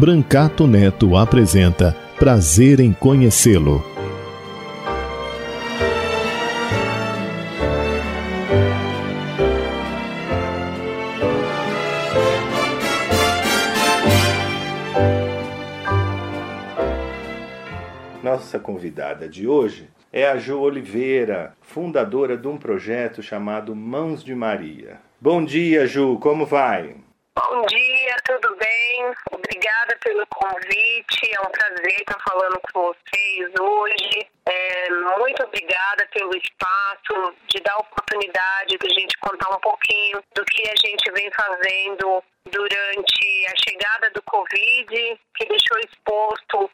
Brancato Neto apresenta Prazer em Conhecê-lo. Nossa convidada de hoje é a Ju Oliveira, fundadora de um projeto chamado Mãos de Maria. Bom dia, Ju, como vai? Bom dia, tudo bem? Obrigada pelo convite. É um prazer estar falando com vocês hoje. É, muito obrigada pelo espaço, de dar a oportunidade de a gente contar um pouquinho do que a gente vem fazendo durante a chegada do Covid, que deixou exposto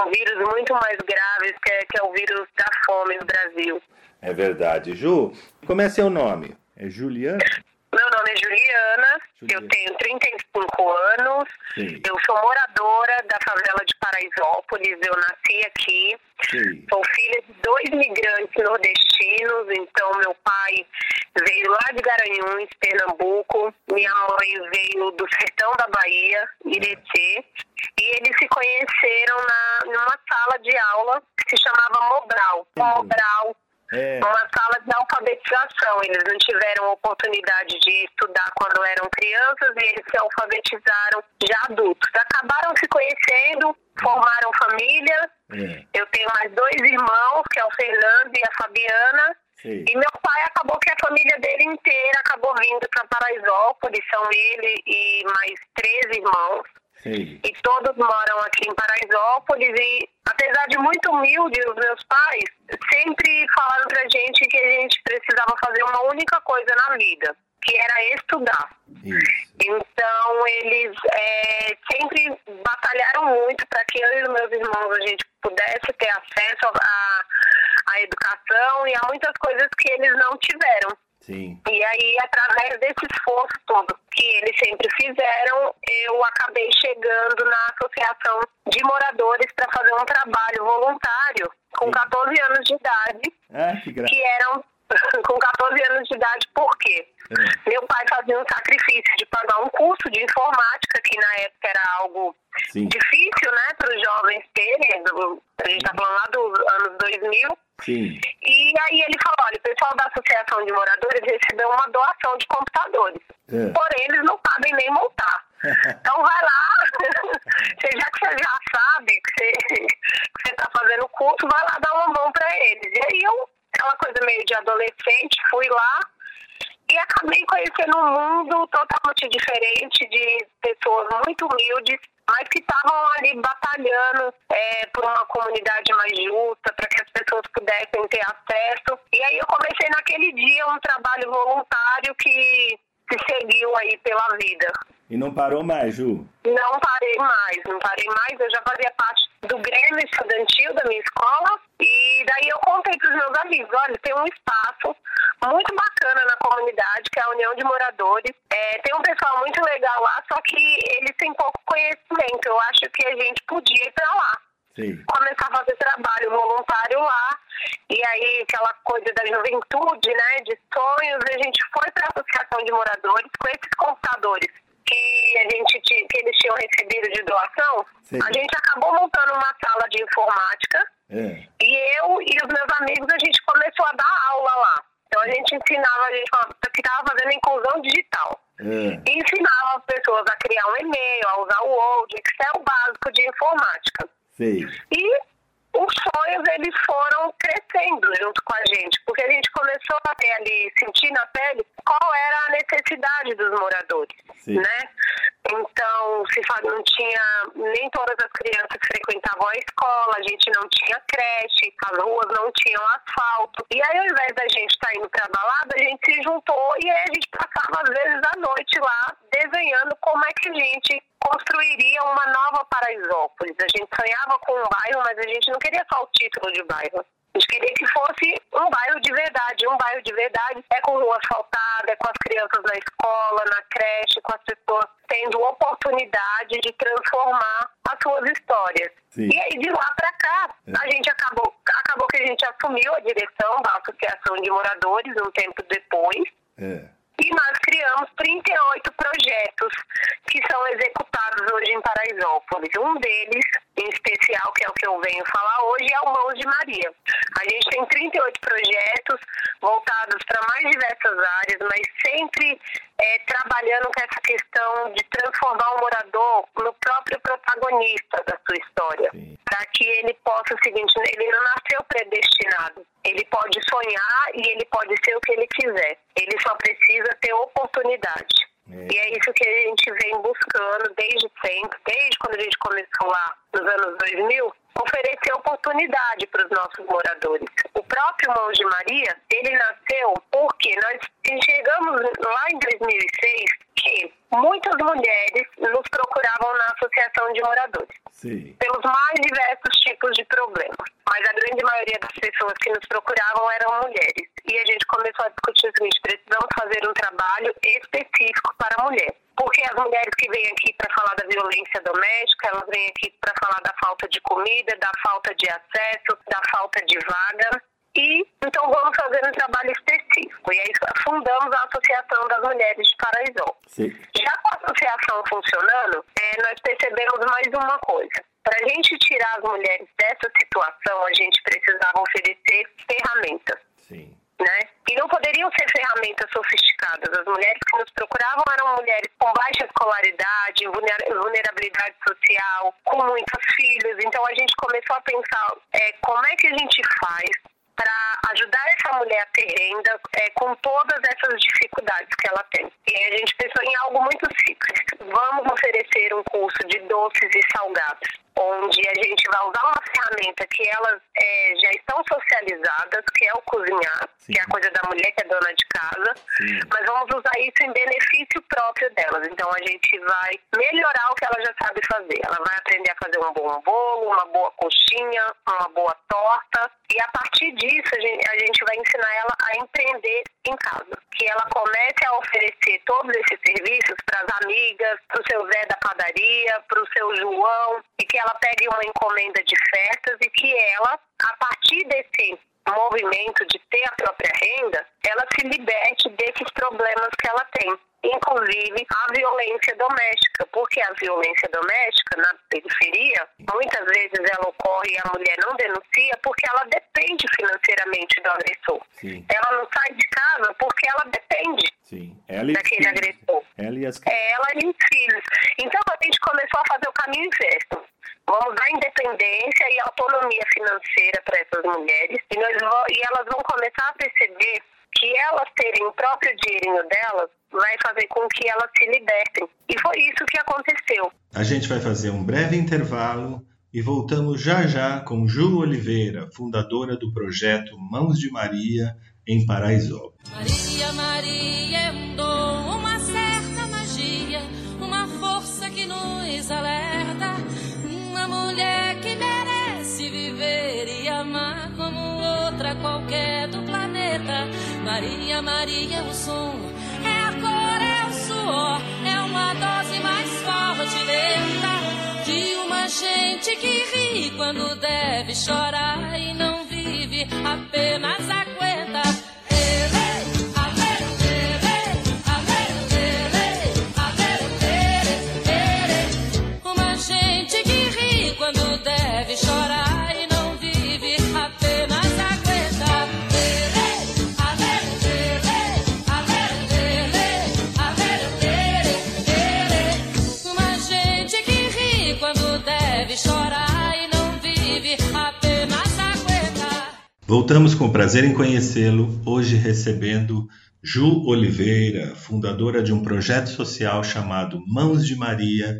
um vírus muito mais grave, que é, que é o vírus da fome no Brasil. É verdade. Ju, como é seu nome? É Juliana? Meu nome é Juliana, Juliana. eu tenho 35 anos, Sim. eu sou moradora da favela de Paraisópolis, eu nasci aqui, Sim. sou filha de dois migrantes nordestinos, então meu pai veio lá de Garanhuns, Pernambuco, minha mãe veio do sertão da Bahia, Irecê, e eles se conheceram na, numa sala de aula que se chamava Mobral. Mobral é. uma sala de alfabetização. Eles não tiveram oportunidade de estudar quando eram crianças e eles se alfabetizaram já adultos. Acabaram se conhecendo, formaram família. É. Eu tenho mais dois irmãos, que é o Fernando e a Fabiana. Sim. E meu pai acabou que a família dele inteira acabou vindo para Paraisópolis, são ele e mais três irmãos. Sim. E todos moram aqui em Paraisópolis e, apesar de muito humilde, os meus pais sempre falaram pra gente que a gente precisava fazer uma única coisa na vida, que era estudar. Isso. Então, eles é, sempre batalharam muito para que eu e os meus irmãos a gente pudesse ter acesso à, à educação e a muitas coisas que eles não tiveram. Sim. E aí, através desse esforço todo que eles sempre fizeram, eu acabei chegando na Associação de Moradores para fazer um trabalho voluntário com Sim. 14 anos de idade. Ah, que, que eram com 14 anos de idade, por quê? É. Meu pai fazia um sacrifício de pagar um curso de informática, que na época era algo Sim. difícil, né, para os jovens terem, a gente está falando lá dos anos 2000. Sim. E aí ele falou, olha, o pessoal da Associação de Moradores recebeu uma doação de computadores. É. Porém, eles não sabem nem montar. então vai lá, já que você já sabe que você está fazendo o curso, vai lá dar uma mão para eles. E aí eu, aquela coisa meio de adolescente, fui lá e acabei conhecendo um mundo totalmente diferente de pessoas muito humildes mas que estavam ali batalhando é, por uma comunidade mais justa, para que as pessoas pudessem ter acesso. E aí eu comecei naquele dia um trabalho voluntário que se seguiu aí pela vida. E não parou mais, Ju? Não parei mais, não parei mais. Eu já fazia parte do Grêmio Estudantil da minha escola. E daí eu contei para os meus amigos: olha, tem um espaço muito bacana na comunidade, que é a União de Moradores. É, tem um pessoal muito legal lá, só que eles têm pouco conhecimento. Eu acho que a gente podia ir para lá. Sim. Começar a fazer trabalho voluntário lá. E aí, aquela coisa da juventude, né, de sonhos, a gente foi para a Associação de Moradores com esses computadores que a gente que eles tinham recebido de doação, Sim. a gente acabou montando uma sala de informática é. e eu e os meus amigos a gente começou a dar aula lá. Então a gente ensinava, a gente estava fazendo inclusão digital. É. E ensinava as pessoas a criar um e-mail, a usar o Word, Excel básico de informática. Sim. E os sonhos eles foram crescendo junto com a gente, porque a gente começou a ter ali, sentir na pele qual era a necessidade dos moradores, Sim. né? Então se não tinha nem todas as crianças frequentavam a escola, a gente não tinha creche, as ruas não tinham asfalto. E aí, ao invés da gente estar tá indo para balada, a gente se juntou e aí a gente passava às vezes a noite lá desenhando como é que a gente construiria uma nova Paraisópolis. A gente sonhava com um bairro, mas a gente não queria só o título de bairro. A gente queria que fosse um bairro de verdade. Um bairro de verdade é com rua asfaltada, é com as crianças na escola, na creche, com as pessoas tendo oportunidade de transformar as suas histórias. Sim. E aí, de lá para cá, é. a gente acabou, acabou que a gente assumiu a direção da Associação de Moradores um tempo depois. É. E nós criamos 38 projetos que são executados hoje em Paraisópolis. Um deles, em especial, que é o que eu venho falar hoje, é o Mãos de Maria. A gente tem 38 projetos voltados para mais diversas áreas, mas sempre é, trabalhando com essa questão de transformar o morador no próprio protagonista da sua história. Para que ele possa o seguinte, ele não nasceu predestinado. Ele pode sonhar e ele pode ser o que ele quiser. Ele só precisa ter oportunidade. É. E é isso que a gente vem buscando desde sempre, desde quando a gente começou lá nos anos 2000, oferecer oportunidade para os nossos moradores. O próprio Mãos de Maria, ele nasceu porque nós enxergamos lá em 2006 que muitas mulheres nos procuravam na Associação de Moradores. Sim. Pelos mais diversos tipos de problemas. Mas a grande maioria das pessoas que nos procuravam eram mulheres. E a gente começou a discutir o seguinte: precisamos fazer um trabalho específico para a mulher porque as mulheres que vêm aqui para falar da violência doméstica, elas vêm aqui para falar da falta de comida, da falta de acesso, da falta de vaga. E então vamos fazer um trabalho específico. E aí fundamos a Associação das Mulheres de Paraisópolis. Já com a associação funcionando, é, nós percebemos mais uma coisa. Para a gente tirar as mulheres dessa situação, a gente precisava oferecer ferramentas. Sim né? E não poderiam ser ferramentas sofisticadas. As mulheres que nos procuravam eram mulheres com baixa escolaridade, vulnerabilidade social, com muitos filhos. Então a gente começou a pensar é, como é que a gente faz para ajudar essa mulher a ter renda é, com todas essas dificuldades que ela tem. E a gente pensou em algo muito simples. Vamos oferecer um curso de doces e salgados onde a gente vai usar uma ferramenta que elas é, já estão socializadas, que é o cozinhar, Sim. que é a coisa da mulher que é dona de casa, Sim. mas vamos usar isso em benefício próprio delas. Então a gente vai melhorar o que ela já sabe fazer. Ela vai aprender a fazer um bom bolo, uma boa coxinha, uma boa torta, e a partir disso a gente, a gente vai ensinar ela a empreender em casa. Que ela comece a oferecer todos esses serviços para as amigas, para o seu Zé da padaria, para o seu João, e que ela pegue uma encomenda de festas e que ela, a partir desse movimento de ter a própria renda, ela se liberte desses problemas que ela tem inclusive a violência doméstica, porque a violência doméstica na periferia, muitas vezes ela ocorre e a mulher não denuncia porque ela depende financeiramente do agressor. Sim. Ela não sai de casa porque ela depende Sim. Ela daquele agressor. Ela e as ela e os filhos. Então a gente começou a fazer o caminho inverso. Vamos dar independência e autonomia financeira para essas mulheres e, nós, e elas vão começar a perceber que elas terem o próprio dinheirinho delas vai fazer com que elas se libertem. E foi isso que aconteceu. A gente vai fazer um breve intervalo e voltamos já já com Ju Oliveira, fundadora do projeto Mãos de Maria em Paraisópolis. Maria, Maria qualquer do planeta. Maria, Maria é o som, é a cor, é o suor, é uma dose mais forte lenta de uma gente que ri quando deve chorar e não vive, apenas aguenta. Voltamos com prazer em conhecê-lo, hoje recebendo Ju Oliveira, fundadora de um projeto social chamado Mãos de Maria,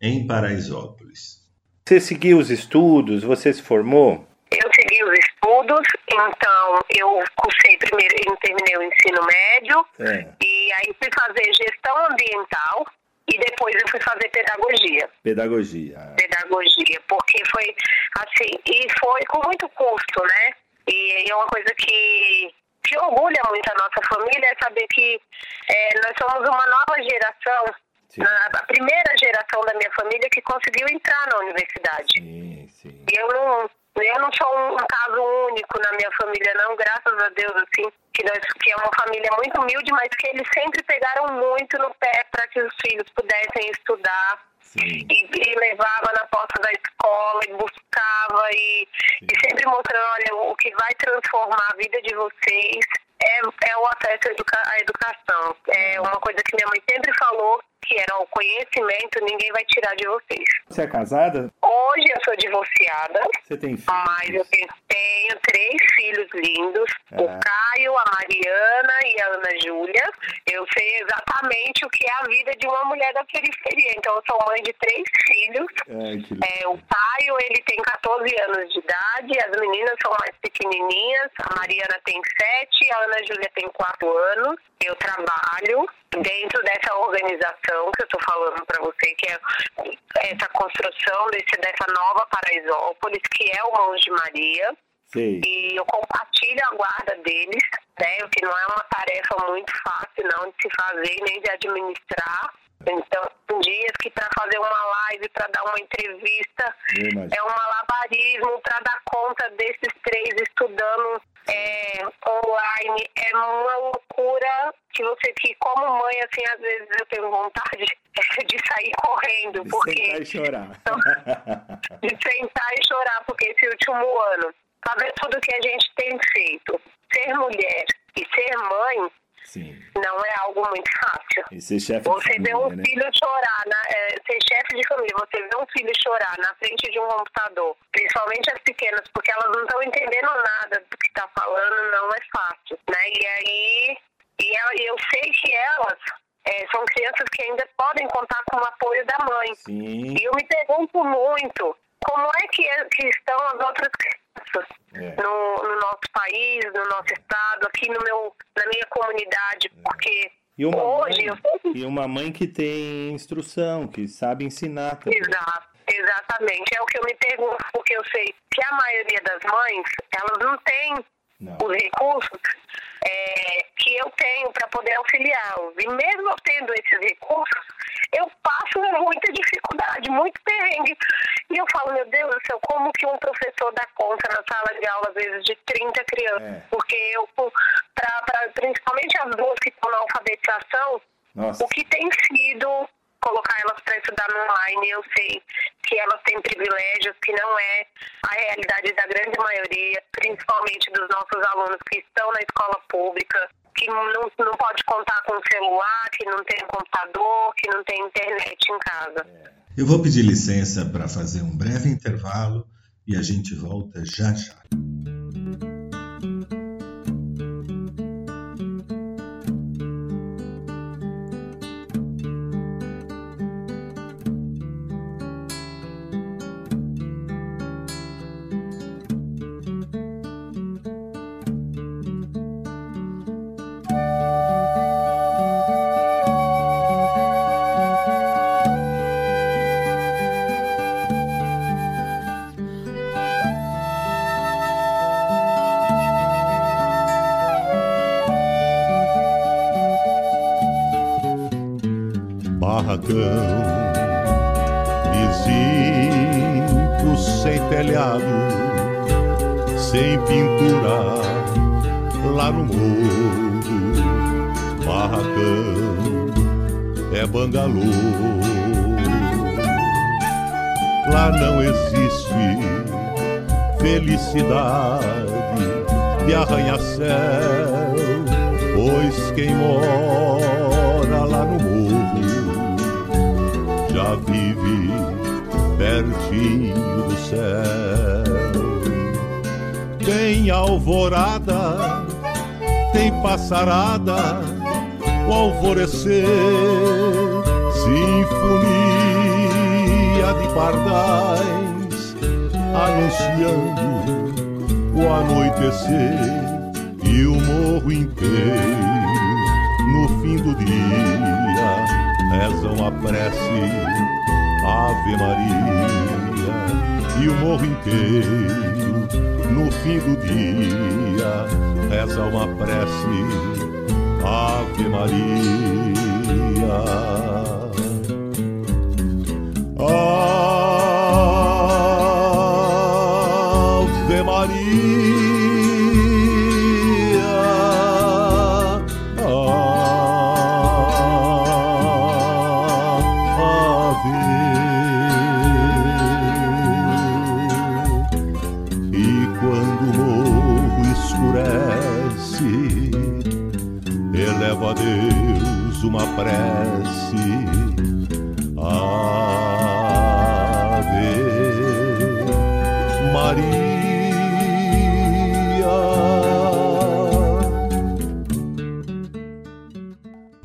em Paraisópolis. Você seguiu os estudos? Você se formou? Eu segui os estudos, então eu cursei primeiro, eu terminei o ensino médio, é. e aí fui fazer gestão ambiental, e depois eu fui fazer pedagogia. Pedagogia. Pedagogia, porque foi assim, e foi com muito custo, né? E é uma coisa que que orgulha muito a nossa família é saber que é, nós somos uma nova geração, a, a primeira geração da minha família que conseguiu entrar na universidade. Sim, sim. E eu não, eu não sou um, um, caso único na minha família, não, graças a Deus, assim, que, nós, que é uma família muito humilde, mas que eles sempre pegaram muito no pé para que os filhos pudessem estudar. E, e, levava na porta da escola e buscava e, e sempre mostrando, olha, o que vai transformar a vida de vocês é, é o acesso à, educa à educação. É uma coisa que minha mãe sempre falou, que era o conhecimento, ninguém vai tirar de vocês. Você é casada? Hoje eu sou divorciada. Você tem filhos? Mas eu tenho, tenho três filhos lindos. O é. Caio, a Mariana e a Ana Júlia. Eu sei exatamente o que é a vida de uma mulher da periferia. Então eu sou mãe de três filhos. É, o Caio, ele tem 14 anos de idade. As meninas são mais pequenininhas. A Mariana tem 7, a Ana Júlia tem 4 anos. Eu trabalho dentro dessa organização que eu estou falando para você, que é essa construção desse, dessa nova Paraisópolis, que é o Mãos de Maria. Sim. E eu compartilho a guarda deles, né? O que não é uma tarefa muito fácil não de se fazer nem de administrar. Então, tem dias que para fazer uma live, para dar uma entrevista, é um malabarismo para dar conta desses três estudando é, online. É uma loucura que você que, como mãe, assim, às vezes eu tenho vontade de sair correndo. De porque, sentar e chorar. de sentar e chorar, porque esse último ano, saber tudo que a gente tem feito, ser mulher e ser mãe, Sim. Não é algo muito fácil. E ser chefe você de família, vê um né? filho chorar, na, é, ser chefe de família, você vê um filho chorar na frente de um computador, principalmente as pequenas, porque elas não estão entendendo nada do que está falando, não é fácil, né? E aí, e eu, eu sei que elas é, são crianças que ainda podem contar com o apoio da mãe. Sim. E eu me pergunto muito como é que, é, que estão as outras crianças é. no, no, nosso país, no nosso estado, aqui no meu, na minha comunidade, é. porque e uma hoje... Mãe, eu... E uma mãe que tem instrução, que sabe ensinar também. Exato, exatamente. É o que eu me pergunto, porque eu sei que a maioria das mães, elas não têm não. os recursos é, que eu tenho para poder auxiliá-los. E mesmo eu tendo esses recursos, eu passo muita dificuldade, muito perrengue. E eu falo, meu Deus do céu, como que um professor dá conta na sala de aula, às vezes, de 30 crianças? É. Porque eu, pra, pra, principalmente as duas que estão na alfabetização, Nossa. o que tem sido colocar elas para estudar no online. Eu sei que elas têm privilégios que não é a realidade da grande maioria, principalmente dos nossos alunos que estão na escola pública, que não, não pode contar com celular, que não tem computador, que não tem internet em casa. Eu vou pedir licença para fazer um breve intervalo e a gente volta já já. você.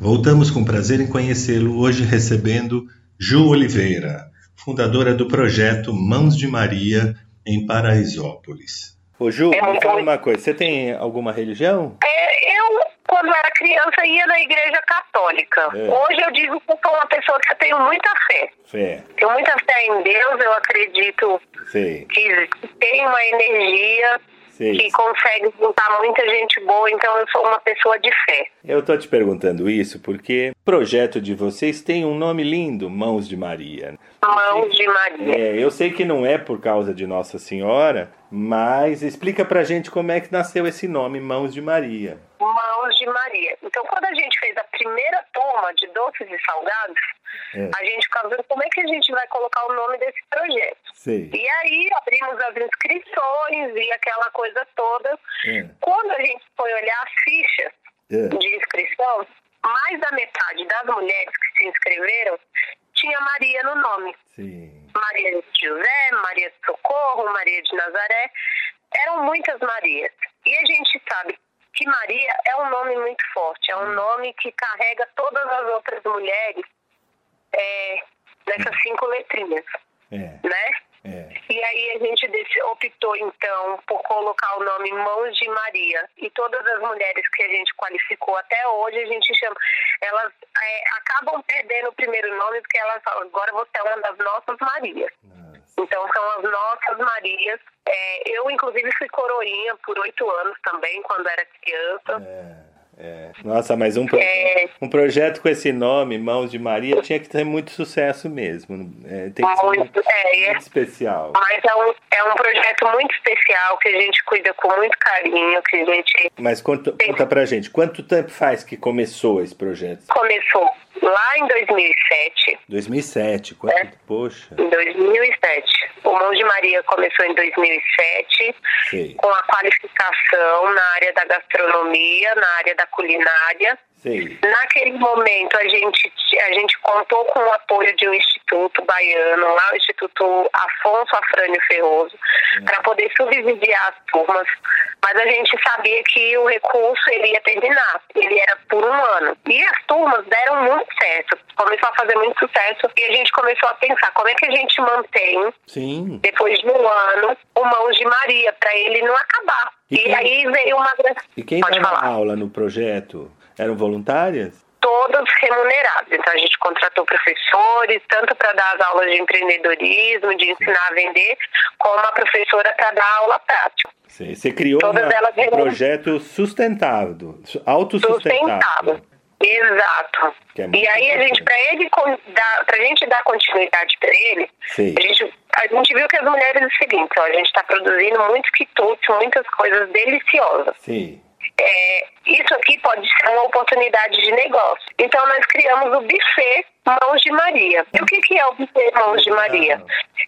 Voltamos com prazer em conhecê-lo, hoje recebendo Ju Oliveira, fundadora do projeto Mãos de Maria em Paraisópolis. Ô Ju, é me fala uma coisa, você tem alguma religião? É, eu quando era criança, ia na igreja católica. É. Hoje eu digo que sou uma pessoa que eu tenho muita fé. Fé. Tenho muita fé em Deus, eu acredito Sim. que tem uma energia Sim. que consegue juntar muita gente boa, então eu sou uma pessoa de fé. Eu tô te perguntando isso porque o projeto de vocês tem um nome lindo, Mãos de Maria. Mãos de Maria. É, eu sei que não é por causa de Nossa Senhora, mas explica pra gente como é que nasceu esse nome, Mãos de Maria. Mãos de Maria. Então, quando a gente fez a primeira turma de doces e salgados, é. a gente ficava vendo como é que a gente vai colocar o nome desse projeto. Sim. E aí abrimos as inscrições e aquela coisa toda. É. Quando a gente foi olhar as fichas é. de inscrição, mais da metade das mulheres que se inscreveram tinha Maria no nome. Sim. Maria de José, Maria de Socorro, Maria de Nazaré. Eram muitas Marias. E a gente sabe que Maria é um nome muito forte, é um hum. nome que carrega todas as outras mulheres é, nessas hum. cinco letrinhas. É. Né? É. E aí a gente optou então por colocar o nome Mãos de Maria. E todas as mulheres que a gente qualificou até hoje, a gente chama. Elas é, acabam perdendo o primeiro nome porque elas falam, agora você é uma das nossas Marias. Nossa. Então são as nossas Marias. É, eu, inclusive, fui coroinha por oito anos também, quando era criança. É. É. Nossa, mas um, pro... é... um projeto com esse nome, Mãos de Maria, tinha que ter muito sucesso mesmo. É, tem que ser muito, muito, é, muito especial. Mas é um, é um projeto muito especial que a gente cuida com muito carinho, que a gente... Mas conta, conta pra gente, quanto tempo faz que começou esse projeto? Começou lá em 2007. 2007, quanto? É? Poxa. Em 2007. O Mãos de Maria começou em 2007 Sim. com a qualificação na área da gastronomia, na área da culinária. Sim. Naquele momento, a gente, a gente contou com o apoio de um instituto baiano, lá o Instituto Afonso Afrânio Ferroso, para poder subsidiar as turmas. Mas a gente sabia que o recurso ele ia terminar, ele era por um ano. E as turmas deram muito certo, começou a fazer muito sucesso e a gente começou a pensar como é que a gente mantém, Sim. depois de um ano, o Mãos de Maria, para ele não acabar. E, e quem... aí veio uma... E quem dava aula no projeto? Eram voluntárias? Todas remuneradas. Então a gente contratou professores, tanto para dar as aulas de empreendedorismo, de ensinar a vender, como a professora para dar aula prática. Sim. Você criou um projeto sustentável, autossustentável. Sustentável. Exato. É e aí a gente, para ele dar, pra gente dar continuidade para ele, a gente, a gente viu que as mulheres é o seguinte, ó, a gente está produzindo muitos quitutes, muitas coisas deliciosas. Sim é, isso aqui pode ser uma oportunidade de negócio. Então, nós criamos o buffet Mãos de Maria. E o que, que é o buffet Mãos de Maria?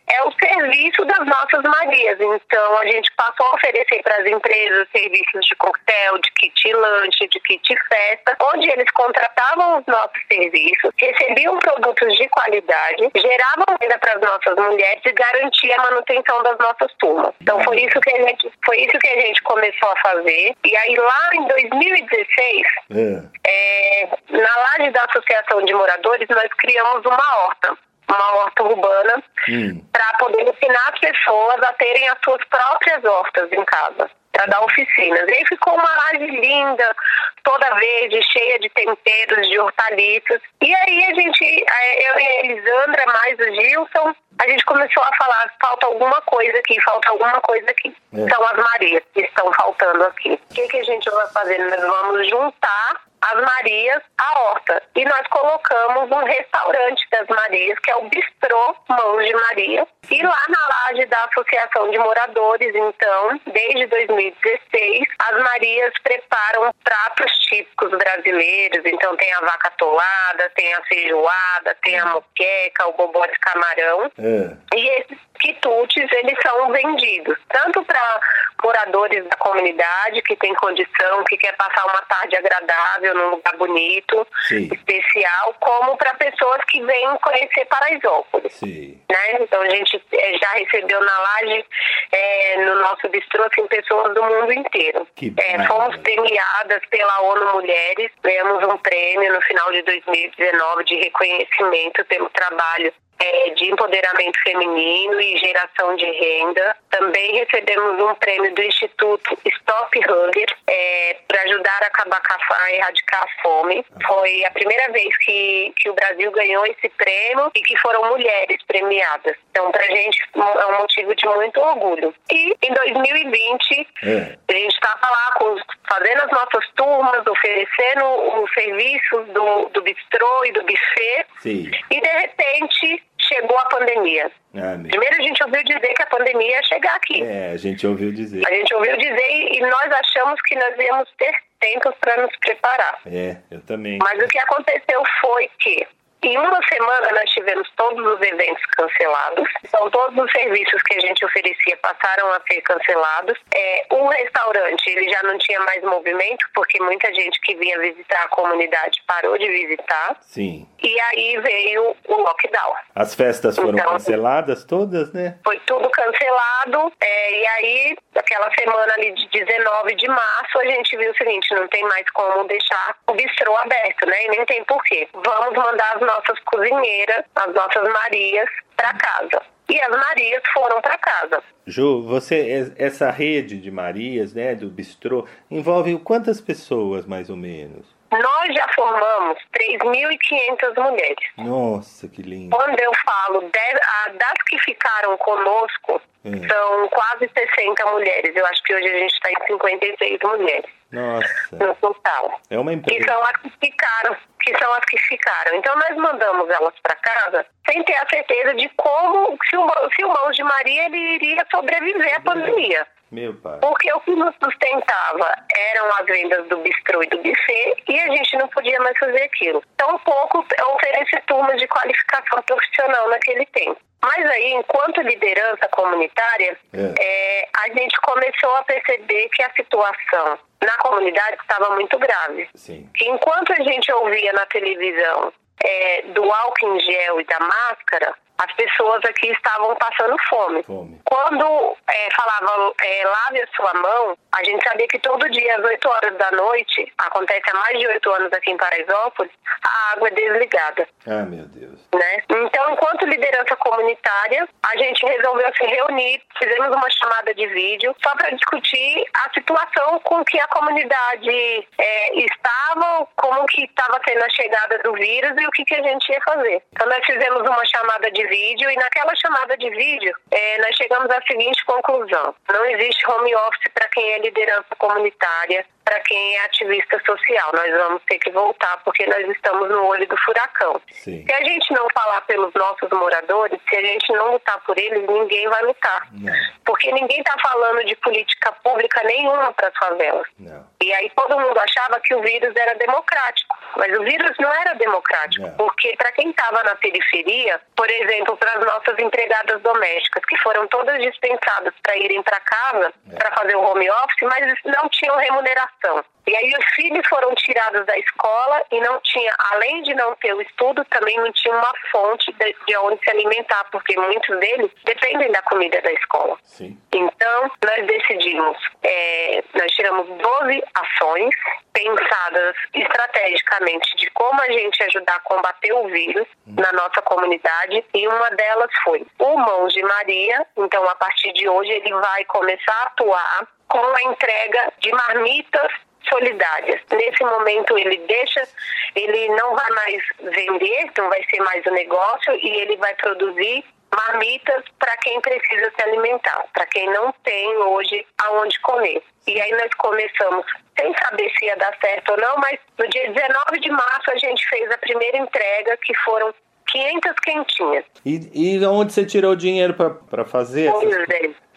É o serviço das nossas Marias. Então, a gente passou a oferecer para as empresas serviços de coquetel, de kit lanche, de kit festa, onde eles contratavam os nossos serviços, recebiam produtos de qualidade, geravam renda para as nossas mulheres e garantia a manutenção das nossas turmas. Então, foi isso que a gente, foi isso que a gente começou a fazer. E aí, lá em 2000 2016, é. É, na laje da Associação de Moradores, nós criamos uma horta uma horta urbana hum. para poder ensinar as pessoas a terem as suas próprias hortas em casa para dar oficinas. E aí ficou uma laje linda, toda verde, cheia de temperos, de hortaliças. E aí a gente, eu e a Elisandra, mais o Gilson, a gente começou a falar, falta alguma coisa aqui, falta alguma coisa aqui. É. São as Marias que estão faltando aqui. O que, que a gente vai fazer? Nós vamos juntar as Marias à horta. E nós colocamos um restaurante das Marias, que é o Bistrô Mãos de Maria. E lá na laje da Associação de Moradores, então, desde 2016, as Marias preparam pratos típicos brasileiros. Então tem a vaca tolada, tem a feijoada, tem a moqueca, o bobó de camarão. É. E esses quitutes, eles são vendidos tanto para moradores da comunidade que tem condição, que quer passar uma tarde agradável num lugar bonito, Sim. especial, como para pessoas que vêm conhecer Paraisópolis. Sim. Né? Então a gente eh, já recebeu na laje, é, no nosso bistrô, assim, pessoas do mundo inteiro. É, fomos premiadas pela ONU Mulheres, ganhamos um prêmio no final de 2019 de reconhecimento pelo trabalho é, de empoderamento feminino e geração de renda. Também recebemos um prêmio do Instituto Stop Hunger é, para ajudar a acabar com a, a erradicar a fome. Foi a primeira vez que, que o Brasil ganhou esse prêmio e que foram mulheres premiadas. Então, para a gente é um motivo de muito orgulho. E em 2020, é. a gente estava lá com, fazendo as nossas turmas, oferecendo os serviços do, do bistrô e do buffet. Sim. E de repente chegou a pandemia. Ah, Primeiro a gente ouviu dizer que a pandemia ia chegar aqui. É, a gente ouviu dizer. A gente ouviu dizer e nós achamos que nós íamos ter tempo para nos preparar. É, eu também. Mas o que aconteceu foi que em uma semana nós tivemos todos os eventos cancelados, então todos os serviços que a gente oferecia passaram a ser cancelados. É, o restaurante ele já não tinha mais movimento porque muita gente que vinha visitar a comunidade parou de visitar. Sim. E aí veio o lockdown. As festas foram então, canceladas todas, né? Foi tudo cancelado. É, e aí, aquela semana ali de 19 de março, a gente viu o seguinte: não tem mais como deixar o bistrô aberto, né? E nem tem porquê. Vamos mandar as nossas cozinheiras, as nossas Marias, para casa. E as Marias foram para casa. Ju, você essa rede de Marias, né, do bistrô, envolve quantas pessoas mais ou menos? Nós já formamos 3.500 mulheres. Nossa, que lindo. Quando eu falo de, das que ficaram conosco, é. são quase 60 mulheres. Eu acho que hoje a gente está em 56 mulheres. Nossa. No total. É uma empresa. Que são as que ficaram. Que são as que ficaram. Então nós mandamos elas para casa sem ter a certeza de como, se o, se o Mãos de Maria ele iria sobreviver à pandemia. Meu pai. Porque o que nos sustentava eram as vendas do bistrô e do buffet e a gente não podia mais fazer aquilo. Tampouco oferecer turmas de qualificação profissional naquele tempo. Mas aí, enquanto liderança comunitária, é. É, a gente começou a perceber que a situação na comunidade estava muito grave. Sim. Que enquanto a gente ouvia na televisão é, do álcool em gel e da máscara, as pessoas aqui estavam passando fome. fome. Quando é, falavam é, lave a sua mão, a gente sabia que todo dia às 8 horas da noite, acontece há mais de 8 anos aqui em Paraisópolis, a água é desligada. Ah, meu Deus. Né? Então, enquanto liderança comunitária, a gente resolveu se reunir, fizemos uma chamada de vídeo só para discutir a situação com que a comunidade é, estava, como que estava sendo a chegada do vírus e o que, que a gente ia fazer. Então, nós fizemos uma chamada de vídeo e naquela chamada de vídeo é, nós chegamos à seguinte conclusão: não existe home office para quem é liderança comunitária, para quem é ativista social. Nós vamos ter que voltar porque nós estamos no olho do furacão. Sim. Se a gente não falar pelos nossos moradores, se a gente não lutar por eles, ninguém vai lutar. Não. Porque ninguém está falando de política pública nenhuma para as favelas. Não. E aí todo mundo achava que o vírus era democrático. Mas o vírus não era democrático, não. porque para quem estava na periferia, por exemplo, para as nossas empregadas domésticas, que foram todas dispensadas para irem para casa é. para fazer o home office, mas não tinham remuneração situação. E aí os filhos foram tirados da escola e não tinha, além de não ter o estudo, também não tinha uma fonte de, de onde se alimentar, porque muitos deles dependem da comida da escola. Sim. Então, nós decidimos, é, nós tiramos 12 ações pensadas estrategicamente de como a gente ajudar a combater o vírus hum. na nossa comunidade e uma delas foi o Mãos de Maria. Então, a partir de hoje, ele vai começar a atuar com a entrega de marmitas solidárias. Nesse momento ele deixa, ele não vai mais vender, não vai ser mais o um negócio e ele vai produzir marmitas para quem precisa se alimentar, para quem não tem hoje aonde comer. E aí nós começamos, sem saber se ia dar certo ou não, mas no dia 19 de março a gente fez a primeira entrega, que foram 500 quentinhas. E, e onde você tirou o dinheiro para fazer? Pois é.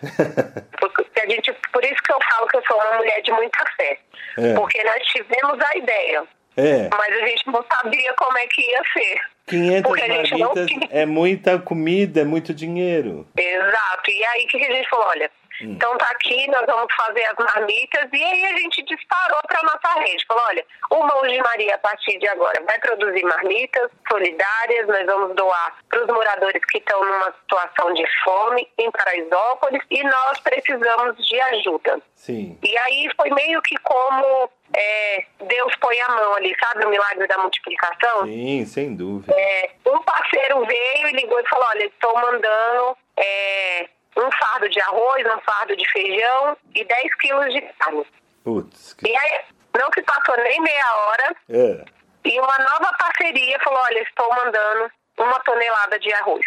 Porque a gente, por isso que eu falo que eu sou uma mulher de muita fé. É. Porque nós tivemos a ideia. É. Mas a gente não sabia como é que ia ser. 500 marmitas é muita comida, é muito dinheiro. Exato. E aí que a gente falou, olha, Hum. Então tá aqui, nós vamos fazer as marmitas e aí a gente disparou para nossa rede. Falou, olha, o Mão de Maria a partir de agora vai produzir marmitas solidárias, nós vamos doar para os moradores que estão numa situação de fome em Paraisópolis e nós precisamos de ajuda. Sim. E aí foi meio que como é, Deus põe a mão ali, sabe o milagre da multiplicação? Sim, sem dúvida. É, um parceiro veio e ligou e falou, olha, estou mandando é, um fardo de arroz, um fardo de feijão e 10 quilos de carne. Putz. Que... E aí não se passou nem meia hora. É. E uma nova parceria falou: olha, estou mandando uma tonelada de arroz.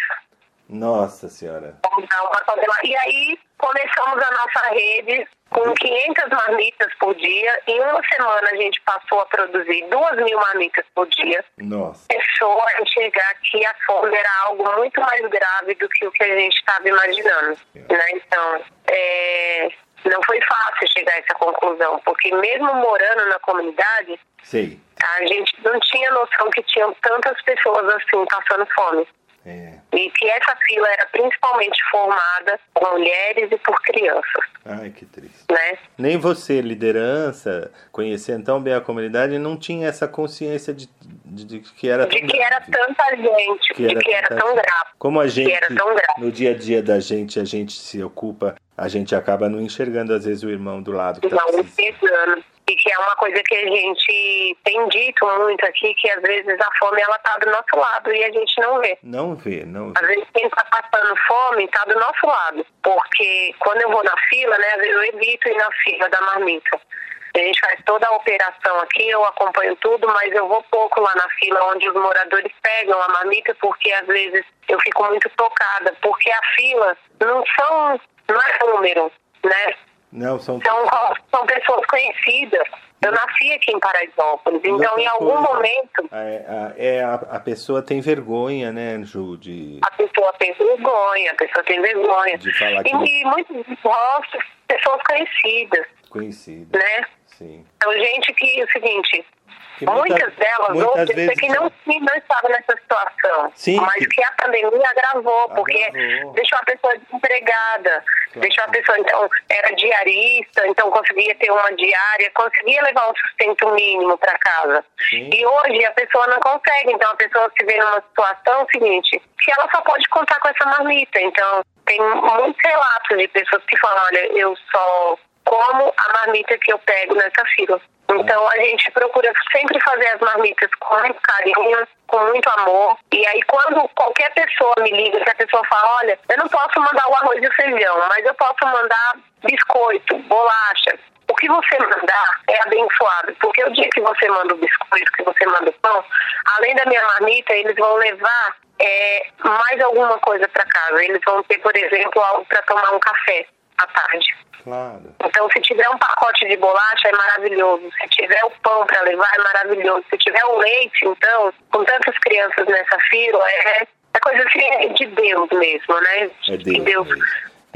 Nossa Senhora. E aí começamos a nossa rede com 500 marmitas por dia. Em uma semana a gente passou a produzir 2 mil marmitas por dia. Nossa. Começou a enxergar que a fome era algo muito mais grave do que o que a gente estava imaginando. É. Né? Então, é, não foi fácil chegar a essa conclusão, porque mesmo morando na comunidade, Sim. a gente não tinha noção que tinham tantas pessoas assim passando fome. É. E que essa fila era principalmente formada por mulheres e por crianças. Ai, que triste. Né? Nem você, liderança, conhecendo tão bem a comunidade, não tinha essa consciência de, de, de que era De que era tanta gente, que de era que era tão grave. Como a gente, no dia a dia da gente, a gente se ocupa, a gente acaba não enxergando, às vezes, o irmão do lado. Que tá não, enxergando. E que é uma coisa que a gente tem dito muito aqui, que às vezes a fome ela tá do nosso lado e a gente não vê. Não vê, não vê. Às vezes quem tá passando fome tá do nosso lado. Porque quando eu vou na fila, né, eu evito ir na fila da marmita. A gente faz toda a operação aqui, eu acompanho tudo, mas eu vou pouco lá na fila onde os moradores pegam a marmita, porque às vezes eu fico muito tocada, porque a fila não são, não é número, né? Não, são... São, são pessoas conhecidas. Eu nasci aqui em Paraisópolis, então em algum coisa. momento. É, é, a, a pessoa tem vergonha, né, Ju? De... A pessoa tem vergonha, a pessoa tem vergonha. De falar que... E, e muitos rostos, pessoas conhecidas. Conhecidas. Né? Sim. Então, gente que é o seguinte, muitas delas, muitas outras, vezes, que não, não estavam nessa situação, Sim, mas que... que a pandemia agravou, porque agravou. deixou a pessoa desempregada, claro. deixou a pessoa, então, era diarista, então conseguia ter uma diária, conseguia levar um sustento mínimo para casa. Sim. E hoje a pessoa não consegue, então a pessoa se vê numa situação seguinte, que ela só pode contar com essa marmita. Então, tem muitos relatos de pessoas que falam, olha, eu só como a marmita que eu pego nessa fila. Então a gente procura sempre fazer as marmitas com muito carinho, com muito amor. E aí quando qualquer pessoa me liga, que a pessoa fala, olha, eu não posso mandar o arroz e o feijão, mas eu posso mandar biscoito, bolacha. O que você mandar é abençoado, porque o dia que você manda o biscoito, que você manda o pão, além da minha marmita, eles vão levar é, mais alguma coisa para casa. Eles vão ter, por exemplo, algo para tomar um café à tarde. Claro. Então, se tiver um pacote de bolacha, é maravilhoso. Se tiver o pão para levar, é maravilhoso. Se tiver o leite, então, com tantas crianças nessa fila, é, é coisa assim de Deus mesmo, né? É Deus. Que Deus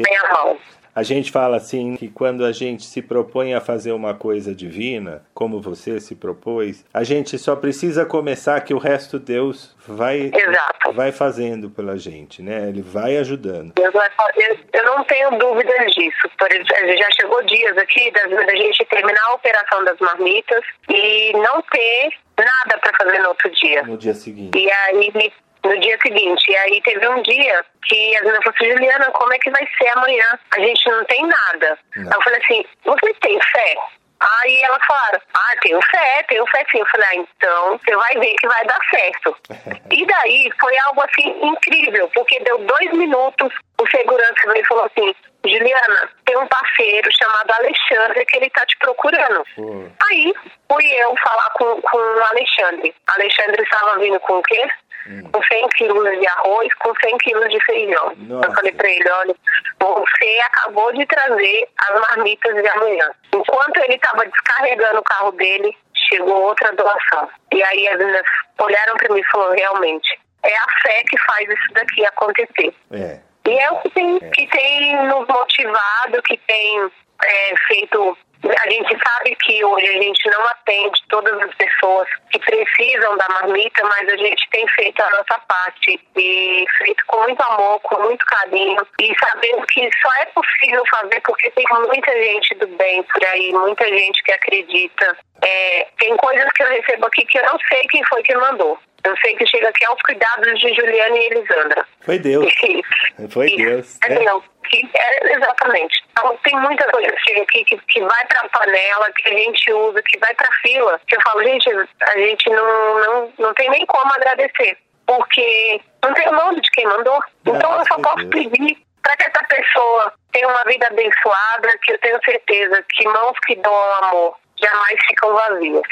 tem a mão. A gente fala assim que quando a gente se propõe a fazer uma coisa divina, como você se propôs, a gente só precisa começar que o resto Deus vai Exato. vai fazendo pela gente, né? Ele vai ajudando. Deus vai, eu, eu não tenho dúvidas disso. Por exemplo, já chegou dias aqui da, da gente terminar a operação das marmitas e não ter nada para fazer no outro dia. No dia seguinte. E aí no dia seguinte. E aí teve um dia que a menina falou assim, Juliana, como é que vai ser amanhã? A gente não tem nada. Não. Eu falei assim, você tem fé? Aí ela falaram, ah, tenho fé, tenho fé sim. Eu falei, ah, então você vai ver que vai dar certo. e daí foi algo assim incrível, porque deu dois minutos, o segurança veio e falou assim, Juliana, tem um parceiro chamado Alexandre que ele tá te procurando. Uhum. Aí fui eu falar com, com o Alexandre. Alexandre estava vindo com o quê? Hum. com 100 quilos de arroz, com 100 quilos de feijão. Nossa. Eu falei para ele, olha, você acabou de trazer as marmitas de amanhã. Enquanto ele estava descarregando o carro dele, chegou outra doação. E aí as meninas olharam para mim e falaram, realmente, é a fé que faz isso daqui acontecer. É. E é o que tem, é. que tem nos motivado, que tem é, feito a gente sabe que hoje a gente não atende todas as pessoas que precisam da marmita, mas a gente tem feito a nossa parte e feito com muito amor, com muito carinho e sabendo que só é possível fazer porque tem muita gente do bem por aí, muita gente que acredita. É, tem coisas que eu recebo aqui que eu não sei quem foi que mandou. Eu sei que chega aqui aos cuidados de Juliana e Elisandra. Foi Deus. Foi Deus. É, né? não, que, é, exatamente. Então, tem muita coisa que chega aqui que, que vai para a panela, que a gente usa, que vai para fila. Que eu falo, gente, a gente não, não, não tem nem como agradecer. Porque não tem o nome de quem mandou. Então eu só posso pedir para que essa pessoa tenha uma vida abençoada, que eu tenho certeza que mãos que dão amor jamais ficam vazias.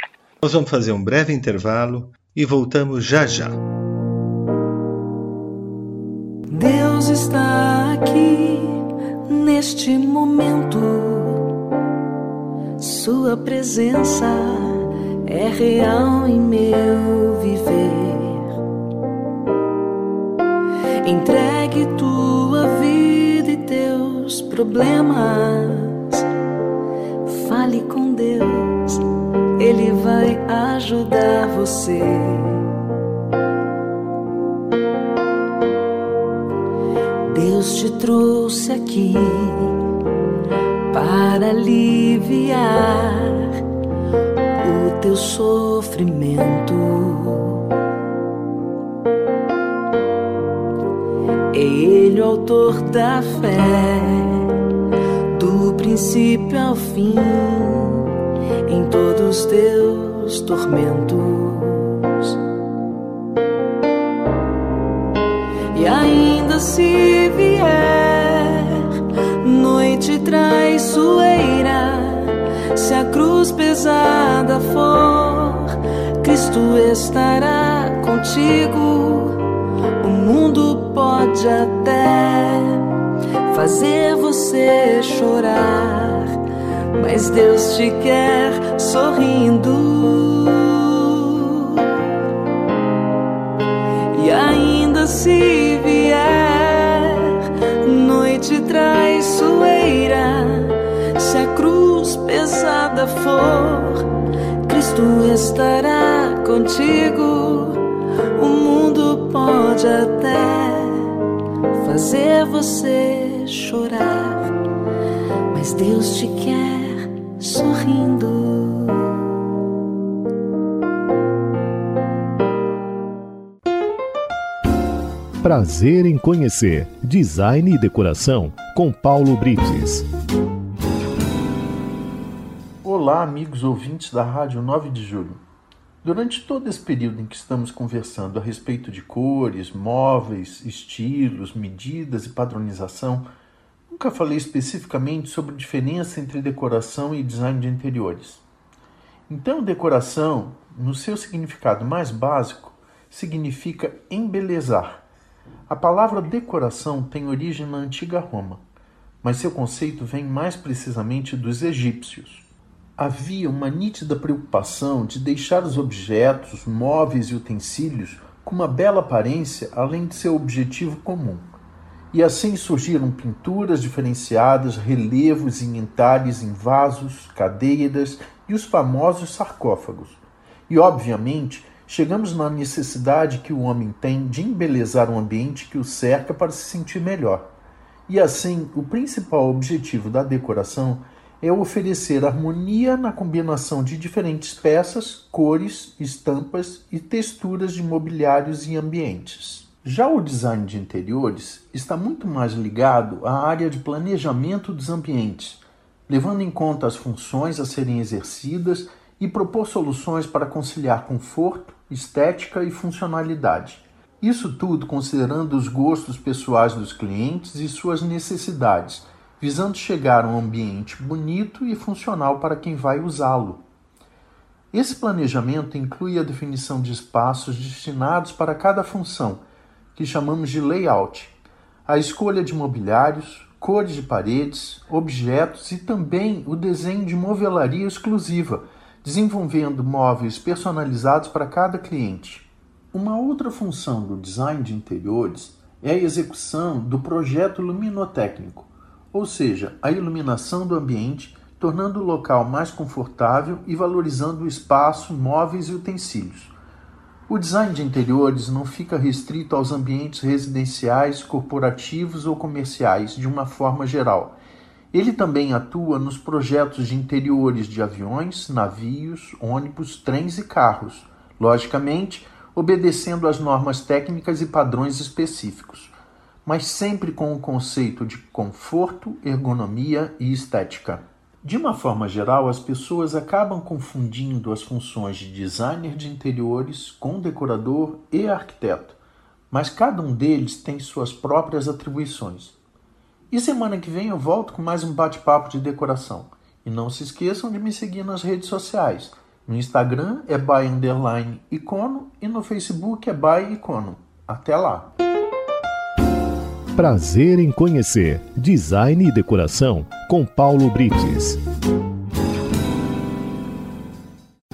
Nós vamos fazer um breve intervalo e voltamos já já. Deus está aqui neste momento. Sua presença é real em meu viver. Entregue tua vida e teus problemas. Fale com Deus, Ele vai ajudar você. Deus te trouxe aqui para aliviar o teu sofrimento. Ele o autor da fé, do princípio ao fim, em todos os teus tormentos. E ainda se vier noite traiçoeira, se a cruz pesada for, Cristo estará contigo. O mundo pode até fazer você chorar, mas Deus te quer sorrindo. E ainda se vier noite traiçoeira, se a cruz pesada for, Cristo estará contigo. O mundo pode até fazer você chorar, mas Deus te quer sorrindo. Prazer em conhecer Design e Decoração com Paulo Brites. Olá, amigos ouvintes da Rádio 9 de Julho. Durante todo esse período em que estamos conversando a respeito de cores, móveis, estilos, medidas e padronização, nunca falei especificamente sobre diferença entre decoração e design de interiores. Então, decoração, no seu significado mais básico, significa embelezar. A palavra decoração tem origem na antiga Roma, mas seu conceito vem mais precisamente dos egípcios. Havia uma nítida preocupação de deixar os objetos, móveis e utensílios com uma bela aparência além de seu objetivo comum. E assim surgiram pinturas diferenciadas, relevos em entalhes em vasos, cadeiras e os famosos sarcófagos. E, obviamente, chegamos na necessidade que o homem tem de embelezar o ambiente que o cerca para se sentir melhor. E assim, o principal objetivo da decoração é oferecer harmonia na combinação de diferentes peças, cores, estampas e texturas de mobiliários e ambientes. Já o design de interiores está muito mais ligado à área de planejamento dos ambientes, levando em conta as funções a serem exercidas e propor soluções para conciliar conforto, estética e funcionalidade. Isso tudo considerando os gostos pessoais dos clientes e suas necessidades visando chegar a um ambiente bonito e funcional para quem vai usá-lo. Esse planejamento inclui a definição de espaços destinados para cada função, que chamamos de layout, a escolha de mobiliários, cores de paredes, objetos e também o desenho de movelaria exclusiva, desenvolvendo móveis personalizados para cada cliente. Uma outra função do design de interiores é a execução do projeto luminotécnico, ou seja, a iluminação do ambiente, tornando o local mais confortável e valorizando o espaço, móveis e utensílios. O design de interiores não fica restrito aos ambientes residenciais, corporativos ou comerciais de uma forma geral. Ele também atua nos projetos de interiores de aviões, navios, ônibus, trens e carros, logicamente obedecendo às normas técnicas e padrões específicos mas sempre com o conceito de conforto, ergonomia e estética. De uma forma geral, as pessoas acabam confundindo as funções de designer de interiores com decorador e arquiteto, mas cada um deles tem suas próprias atribuições. E semana que vem eu volto com mais um bate-papo de decoração. E não se esqueçam de me seguir nas redes sociais. No Instagram é by underline icono e no Facebook é by icono. Até lá! Prazer em conhecer Design e Decoração com Paulo Brites.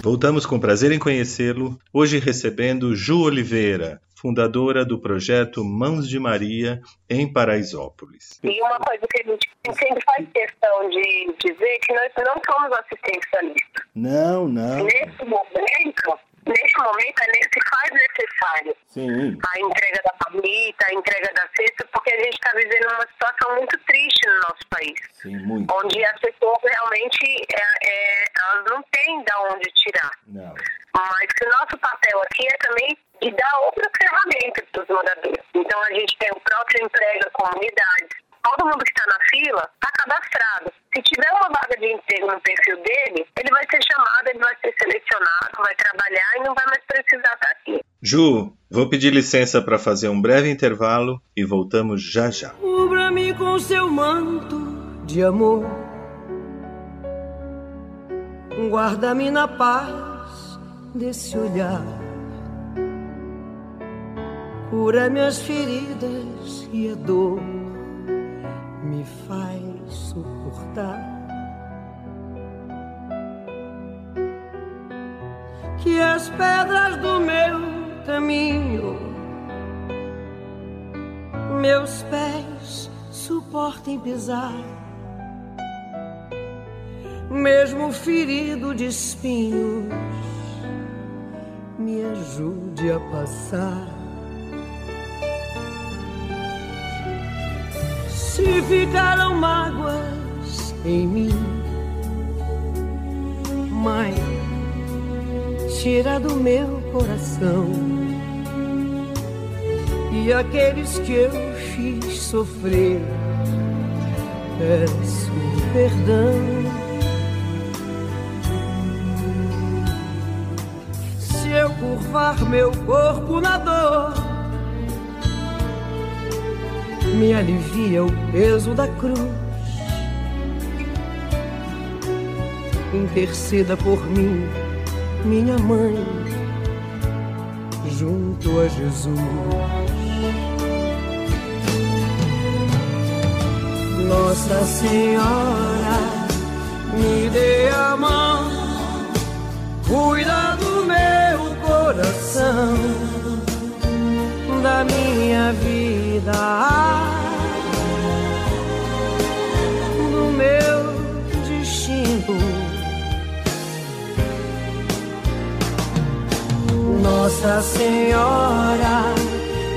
Voltamos com prazer em conhecê-lo, hoje recebendo Ju Oliveira, fundadora do projeto Mãos de Maria em Paraisópolis. E uma coisa que a gente sempre faz questão de dizer que nós não somos assistencialistas. Não, não. Nesse momento, neste momento é, se faz necessário Sim. a entrega da palmita, a entrega da cesta, porque a gente está vivendo uma situação muito triste no nosso país. Sim, muito. Onde as pessoas realmente é, é, elas não têm de onde tirar. Não. Mas que o nosso papel aqui é também de dar outra ferramenta para os moradores. Então a gente tem o próprio emprego comunidades, todo mundo que está na fila está cadastrado. Se tiver uma vaga de emprego no perfil dele, ele vai ser chamado, ele vai ser selecionado, vai trabalhar e não vai mais precisar estar aqui. Ju, vou pedir licença para fazer um breve intervalo e voltamos já já. Cubra-me com seu manto de amor. Guarda-me na paz desse olhar. Cura minhas feridas e a dor as pedras do meu caminho, meus pés suportem pisar, mesmo ferido de espinhos, me ajude a passar. se ficaram mágoas em mim. Mãe, tira do meu coração e aqueles que eu fiz sofrer, peço perdão. Se eu curvar meu corpo na dor me alivia o peso da cruz. Interceda por mim, minha mãe, junto a Jesus. Nossa Senhora, me dê a mão, cuida do meu coração, da minha vida Nossa Senhora,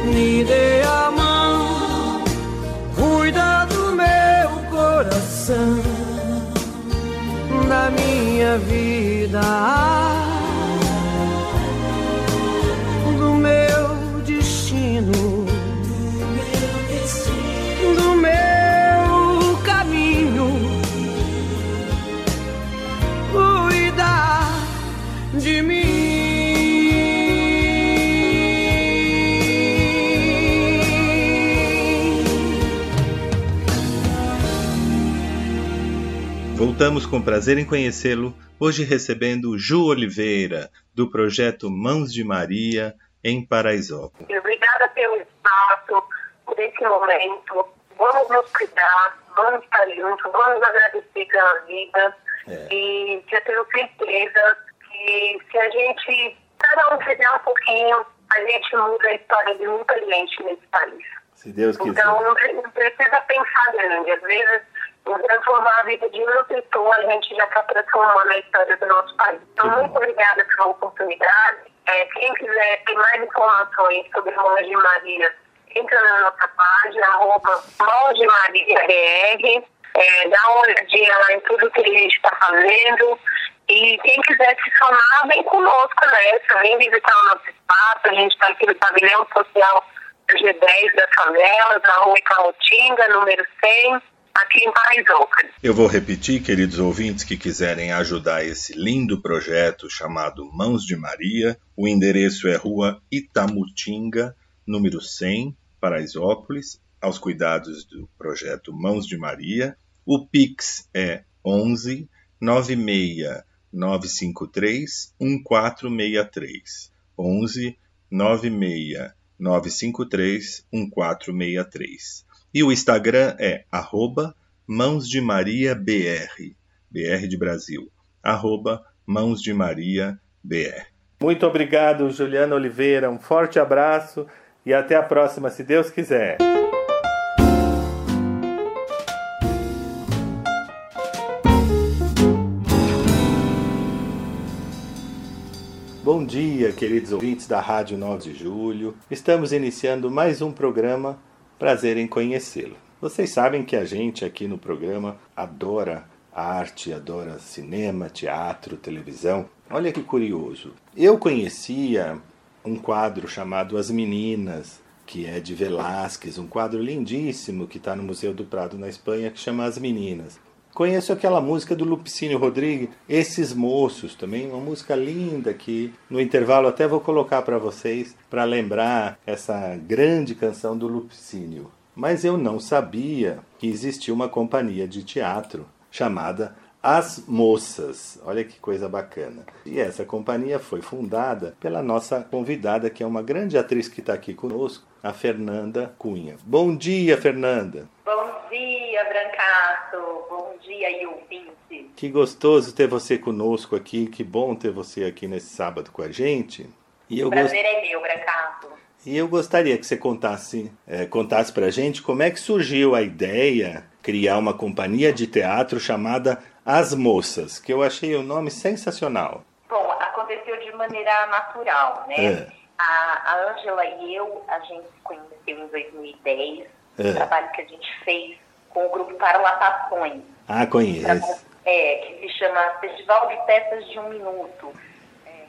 me dê a mão, cuida do meu coração, da minha vida, Voltamos com prazer em conhecê-lo, hoje recebendo Ju Oliveira, do projeto Mãos de Maria, em Paraisópolis. Obrigada pelo espaço, por esse momento. Vamos nos cuidar, vamos estar juntos, vamos agradecer pela vida. É. E eu tenho certeza que se a gente, cada um fizer um pouquinho, a gente muda a história de muita gente nesse país. Se Deus quiser. Então não pre- não precisa pensar grande. Às vezes, transformar a vida de uma pessoa, a gente já está transformando a história do nosso país. Então, Que muito obrigada pela oportunidade. É, quem quiser ter mais informações sobre Mãos de Maria, entra na nossa página, arroba Mãos de Maria BR. É, dá uma olhadinha lá em tudo que a gente está fazendo. E quem quiser se somar, vem conosco nessa. Vem visitar o nosso espaço. A gente está aqui no pavilhão social G10 das favelas, na rua Camotinga, número 100, aqui em Paraisópolis. Eu vou repetir, queridos ouvintes que quiserem ajudar esse lindo projeto chamado Mãos de Maria. O endereço é Rua Itamutinga, número 100, Paraisópolis, aos cuidados do projeto Mãos de Maria. O Pix é 11 96 953 1463. 11 96 953 1463. E o Instagram é arroba Mãos de Maria BR, BR de Brasil, arroba Mãos de Maria BR. Muito obrigado, Juliana Oliveira. Um forte abraço e até a próxima, se Deus quiser. Bom dia, queridos ouvintes da Rádio 9 de Julho. Estamos iniciando mais um programa. Prazer em conhecê-lo. Vocês sabem que a gente aqui no programa adora arte, adora cinema, teatro, televisão. Olha que curioso. Eu conhecia um quadro chamado As Meninas, que é de Velázquez, um quadro lindíssimo que está no Museu do Prado, na Espanha, que chama As Meninas. Conheço aquela música do Lupicínio Rodrigues, Esses Moços, também uma música linda que no intervalo até vou colocar para vocês para lembrar essa grande canção do Lupicínio. Mas eu não sabia que existia uma companhia de teatro chamada As Moças. Olha que coisa bacana. E essa companhia foi fundada pela nossa convidada, que é uma grande atriz que está aqui conosco, a Fernanda Cunha. Bom dia, Fernanda. Bom dia, Brancato. Bom dia, e ouvinte. Que gostoso ter você conosco aqui, que bom ter você aqui nesse sábado com a gente. E eu, O prazer é meu, Brancato. e eu gostaria que você contasse, é, contasse pra gente como é que surgiu a ideia criar uma companhia de teatro chamada As Moças, que eu achei o nome sensacional. Bom, aconteceu de maneira natural, né? É. A Ângela e eu, a gente se conheceu em 2010. É. Um trabalho que a gente fez com o grupo Parlatações. Ah, conheço. É, que se chama Festival de Peças de um Minuto.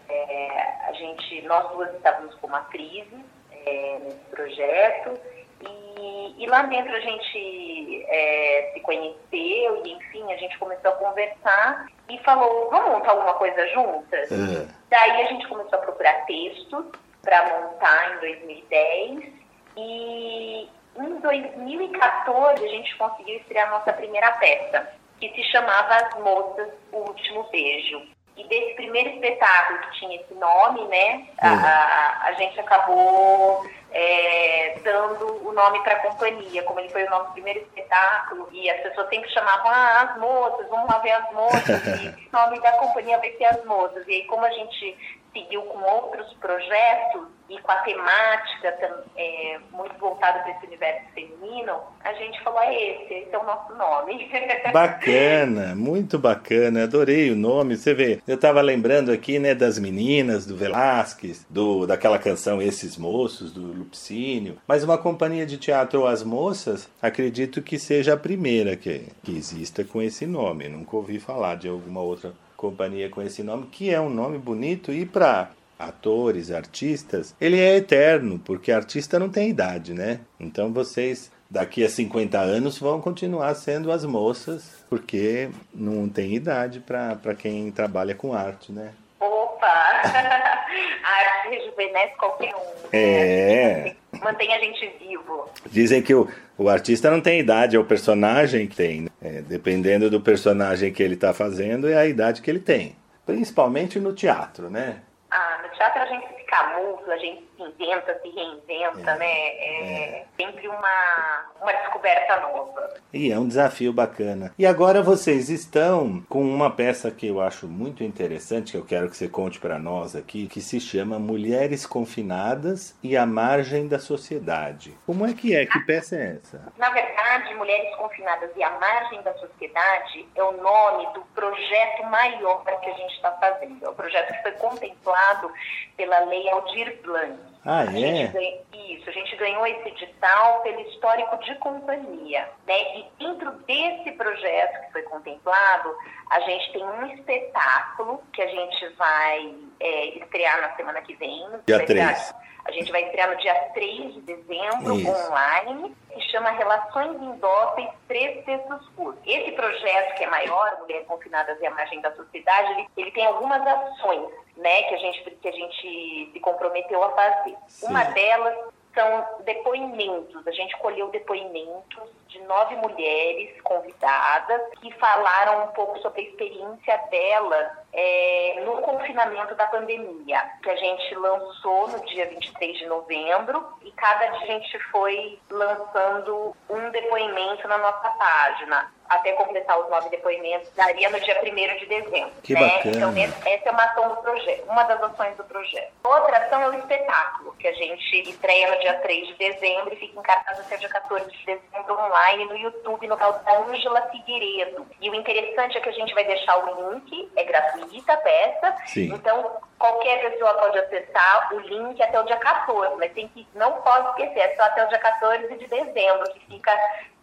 É, a gente, nós duas estávamos como atrizes é, nesse projeto e, e lá dentro a gente é, se conheceu e enfim a gente começou a conversar e falou vamos montar alguma coisa juntas. É. Daí a gente começou a procurar textos para montar em 2010 e em 2014 a gente conseguiu estrear nossa primeira peça, que se chamava As Moças, o Último Beijo. E desse primeiro espetáculo que tinha esse nome, né, a, a, a gente acabou é, dando o nome para a companhia, como ele foi o nosso primeiro espetáculo, e as pessoas sempre chamavam, ah, as moças, vamos lá ver as moças, e o nome da companhia vai ser as moças. E aí, como a gente seguiu com outros projetos e com a temática é, muito voltada para esse universo feminino, a gente falou, é esse, esse é o nosso nome. Bacana, muito bacana, adorei o nome. Você vê, eu estava lembrando aqui, né, das meninas, do Velasquez, do, daquela canção Esses Moços, do Lupicínio, mas uma companhia de teatro As Moças, acredito que seja a primeira que, que exista com esse nome. Nunca ouvi falar de alguma outra companhia com esse nome, que é um nome bonito e para atores, artistas, ele é eterno, porque artista não tem idade, né? Então vocês daqui a 50 anos vão continuar sendo as moças, porque não tem idade para quem trabalha com arte, né? Opa! a arte rejuvenesce qualquer um. Né? É. Mantém a gente vivo. Dizem que o, o artista não tem idade, é o personagem que tem. Né? É, dependendo do personagem que ele está fazendo, é a idade que ele tem. Principalmente no teatro, né? Ah, no teatro a gente se camufla, a gente inventa, se reinventa, é, né? É, é, sempre uma, uma descoberta nova. E é um desafio bacana. E agora vocês estão com uma peça que eu acho muito interessante, que eu quero que você conte para nós aqui, que se chama Mulheres Confinadas e a Margem da Sociedade. Como é que é? Que peça é essa? Na verdade, Mulheres Confinadas e a Margem da Sociedade é o nome do projeto maior que a gente está fazendo. É o projeto que foi contemplado pela Lei Aldir Blanc. Ah, é? Ganha, isso, a gente ganhou esse edital pelo histórico de companhia. Né? E dentro desse projeto que foi contemplado, a gente tem um espetáculo que a gente vai é, estrear na semana que vem. Dia 3. A gente vai estrear no dia 3 de dezembro, Isso. online, que chama Relações Indóceis Três Textos Curtos. Esse projeto, que é maior, Mulheres Confinadas e a Margem da Sociedade, ele, ele, tem algumas ações né, que, a gente, que a gente se comprometeu a fazer. Sim. Uma delas são depoimentos. A gente colheu depoimentos de nove mulheres convidadas que falaram um pouco sobre a experiência delas é, no confinamento da pandemia, que a gente lançou no dia 23 de novembro e cada dia a gente foi lançando um depoimento na nossa página até completar os nove depoimentos, daria no dia 1 de dezembro. Que né? bacana. Então, essa é uma ação do projeto, uma das ações do projeto. Outra ação é o espetáculo, que a gente estreia no dia 3 de dezembro e fica em cartaz até dia 14 de dezembro online no YouTube, no canal da Ângela Figueiredo. E o interessante é que a gente vai deixar o link, é gratuita a peça, Sim. então qualquer pessoa pode acessar o link até o dia 14, mas tem que, não pode esquecer, é só até o dia 14 de dezembro, que fica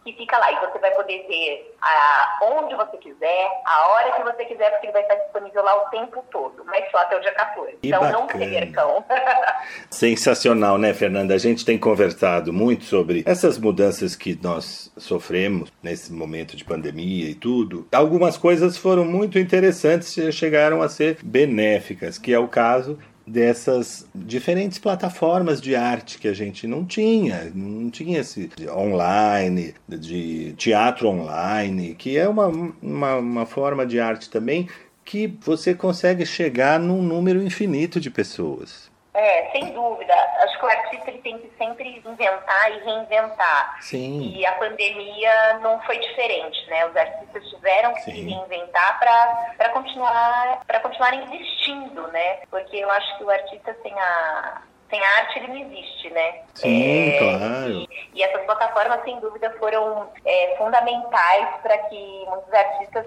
que fica lá e você vai poder ver a, onde você quiser, a hora que você quiser, porque ele vai estar disponível lá o tempo todo, mas só até o dia 14. Que então bacana. não percam. Sensacional, né, Fernanda? A gente tem conversado muito sobre essas mudanças que nós sofremos nesse momento de pandemia e tudo. Algumas coisas foram muito interessantes e chegaram a ser benéficas, que é o caso dessas diferentes plataformas de arte que a gente não tinha, não tinha esse online, de teatro online, que é uma, uma, uma forma de arte também que você consegue chegar num número infinito de pessoas. É, sem dúvida. Acho que o artista ele tem que sempre inventar e reinventar. Sim. E a pandemia não foi diferente, né? Os artistas tiveram que Sim. se reinventar para continuar para continuar existindo, né? Porque eu acho que o artista sem a sem arte ele não existe, né? Sim, é, claro. E, e, essas plataformas, sem dúvida, foram é, fundamentais para que muitos artistas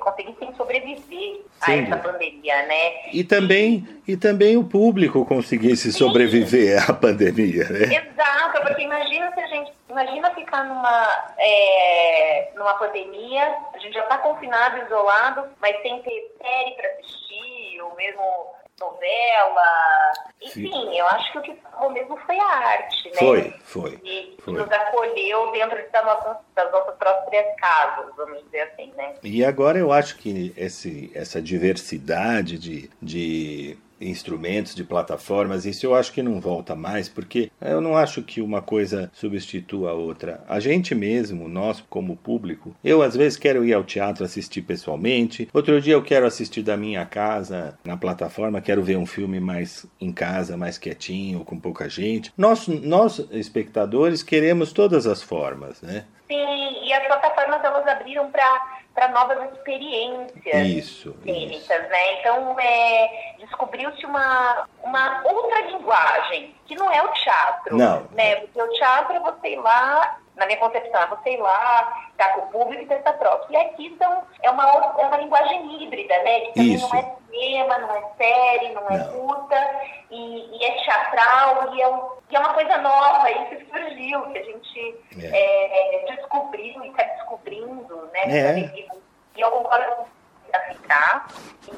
conseguissem sobreviver a essa pandemia, né? E também, e também o público conseguisse Sim. sobreviver à pandemia, né? Exato, porque imagina se a gente, imagina ficar numa, é, numa pandemia, a gente já está confinado, isolado, mas sem ter série para assistir, ou mesmo novela. Enfim, Sim. eu acho que o que falou mesmo foi a arte, né? Foi, foi. E foi. nos acolheu dentro das nossas, das nossas próprias casas, vamos dizer assim, né? E agora eu acho que esse, essa diversidade de, de instrumentos, de plataformas, isso eu acho que não volta mais, porque eu não acho que uma coisa substitua a outra. A gente mesmo, nós como público, eu às vezes quero ir ao teatro assistir pessoalmente, outro dia eu quero assistir da minha casa na plataforma, quero ver um filme mais em casa, mais quietinho, com pouca gente. Nós, nós espectadores, queremos todas as formas, né? Sim, e as plataformas elas abriram para novas experiências isso, cênicas, isso. né? Então, é, descobriu-se uma, uma outra linguagem, que não é o teatro. Não. Né? Porque o teatro é você ir lá, na minha concepção, é você ir lá, ficar com o público e testar próprio. E aqui são, é, uma, é uma linguagem híbrida, né? Que também isso. não é cinema, não é série, não é curta, e, e é teatral, e é, um, e é uma coisa nova, isso que surgiu, que a gente É. é, descobriu e está descobrindo, né? É. E, e eu concordo com você a ficar,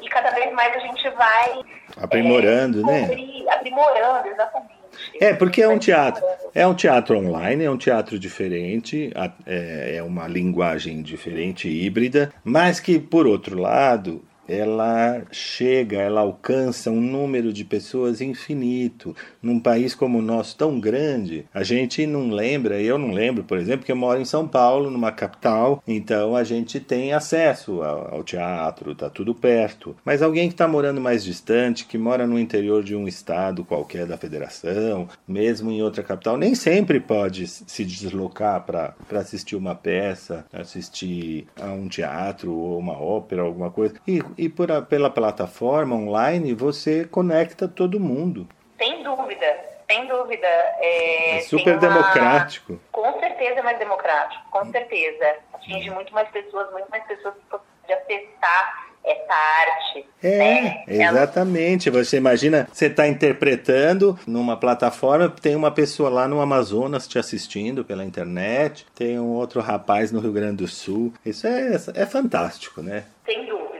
e cada vez mais a gente vai Aprimorando, é, né? Aprimorando, exatamente. É, porque é um teatro. É um teatro online, é um teatro diferente, é é uma linguagem diferente, híbrida, mas que, por outro lado, ela chega, ela alcança um número de pessoas infinito. Num país como o nosso, tão grande, a gente não lembra, eu não lembro, por exemplo, que eu moro em São Paulo, numa capital, então a gente tem acesso ao, teatro, tá tudo perto. Mas alguém que está morando mais distante, que mora no interior de um estado qualquer da federação, mesmo em outra capital, nem sempre pode se deslocar para assistir uma peça, assistir a um teatro ou uma ópera, alguma coisa. E, e por a- pela plataforma online você conecta todo mundo. Sem dúvida, sem dúvida. É, É super uma- democrático. Com certeza é mais democrático, com certeza. Atinge muito mais pessoas, muito mais pessoas que podem acessar essa arte. É, né? Exatamente. Você imagina, você está interpretando numa plataforma, tem uma pessoa lá no Amazonas te assistindo pela internet, tem um outro rapaz no Rio Grande do Sul. Isso é, é fantástico, né? Sem dúvida,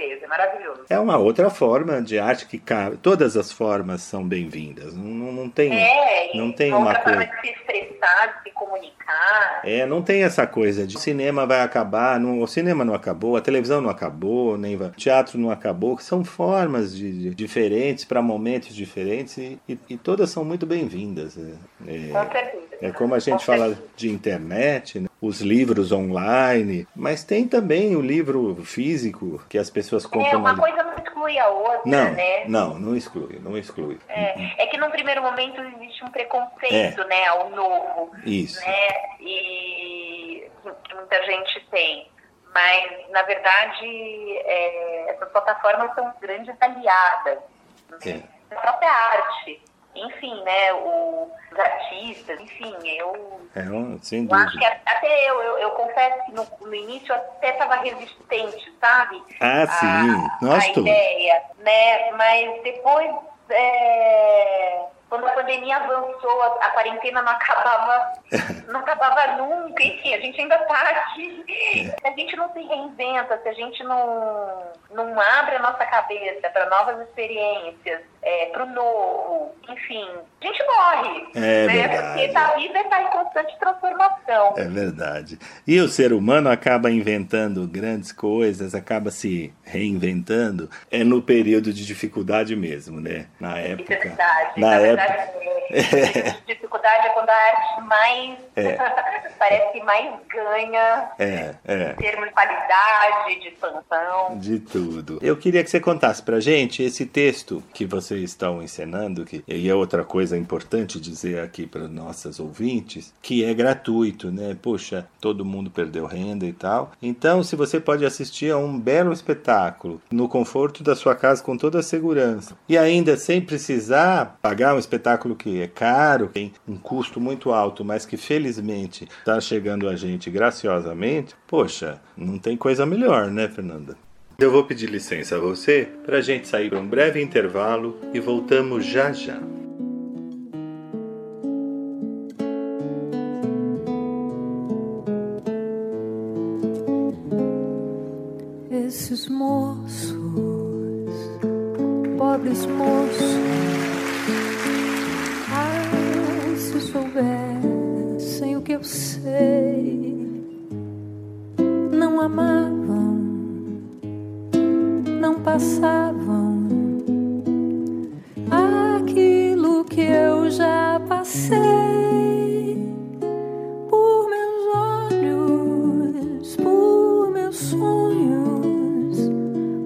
certeza, é maravilhoso. É uma outra forma de arte que cabe. Todas as formas são bem-vindas. Não, não, tem, É, não tem uma outra coisa. forma de se expressar, de se comunicar. É, não tem essa coisa de cinema vai acabar, não, o cinema não acabou, a televisão não acabou, nem o teatro não acabou, são formas de, de- diferentes para momentos diferentes e, e- e todas são muito bem-vindas. É, Com certeza. é como a gente Com fala certeza. de internet, né, os livros online, mas tem também o livro físico que as pessoas É, compram. uma ali. coisa não exclui a outra, Não, né? não, não exclui, não exclui. É, é que num primeiro momento existe um preconceito, né, ao novo, Isso. né, e que muita gente tem. Mas, na verdade, é, essas plataformas são grandes aliadas né, da própria arte. Enfim, né, o- os artistas, enfim, eu, É, sem eu acho que a- até eu, eu, eu confesso que no, no início eu até estava resistente, sabe? Ah, sim, nós a todos. ideia, né? Mas depois, é, quando a pandemia avançou, a, a quarentena não acabava, não acabava nunca, enfim, a gente ainda está aqui. Se a gente não se reinventa, se a gente não, não abre a nossa cabeça para novas experiências, é, para o novo, enfim, a gente morre. É né? verdade. Porque a vida está em constante transformação. É verdade. E o ser humano acaba inventando grandes coisas, acaba se reinventando, é no período de dificuldade mesmo, né? Na é época. verdade. Na Na, época. Verdade, é, dificuldade é quando a arte mais É. parece que mais ganha É, é. em termos de qualidade, de expansão. De tudo. Eu queria que você contasse pra gente esse texto que vocês estão encenando, que e é outra coisa importante dizer aqui para nossas ouvintes, que é gratuito, né? Poxa, todo mundo perdeu renda e tal. Então, se você pode assistir a um belo espetáculo no conforto da sua casa com toda a segurança e ainda sem precisar pagar um espetáculo que é caro, tem um custo muito alto, mas que felizmente está chegando a gente graciosamente, poxa, não tem coisa melhor, né, Fernanda? Eu vou pedir licença a você para a gente sair para um breve intervalo e voltamos já já. Esses moços, pobres moços, se soubessem o que eu sei, não amavam, não passavam aquilo que eu já passei. Por meus olhos, por meus sonhos,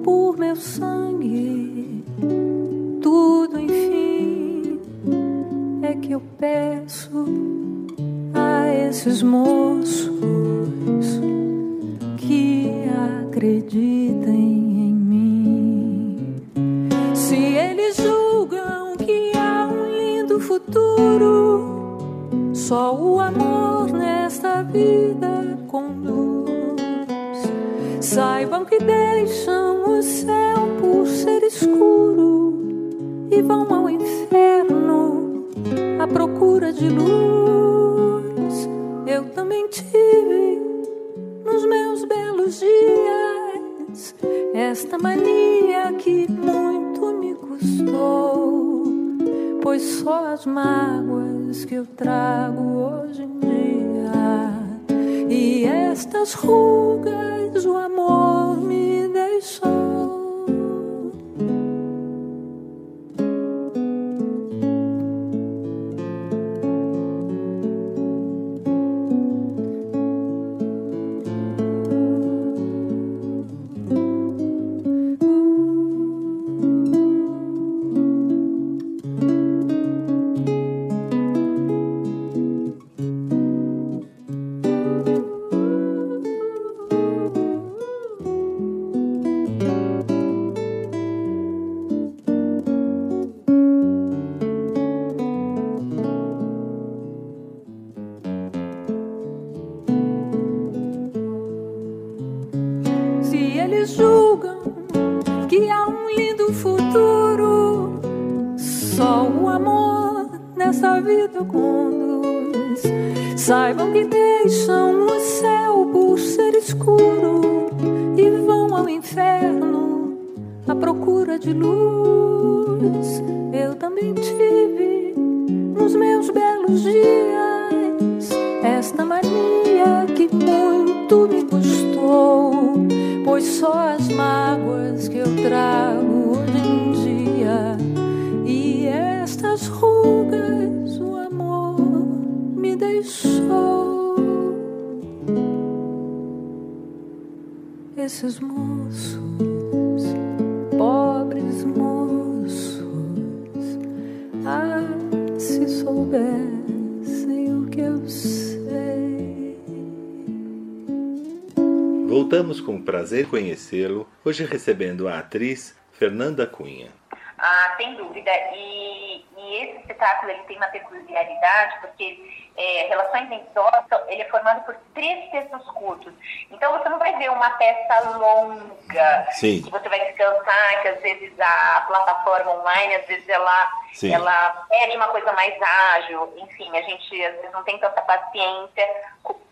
por meu sangue eu peço a esses moços que acreditem em mim. Se eles julgam que há um lindo futuro, só o amor nesta vida conduz. Saibam que deixam o céu por ser escuro e vão ao inferno à procura de luz. Eu também tive nos meus belos dias esta mania que muito me custou, pois só as mágoas que eu trago hoje em dia e estas rugas o amor Com prazer conhecê-lo, hoje recebendo a atriz Fernanda Cunha. Ah, sem dúvida. E, e esse espetáculo ele tem uma peculiaridade porque é, Relações em Dó, ele é formado por três textos curtos. Então você não vai ver uma peça longa Sim. que você vai descansar, que às vezes a plataforma online, às vezes ela, Sim. ela pede uma coisa mais ágil. Enfim, a gente às vezes não tem tanta paciência.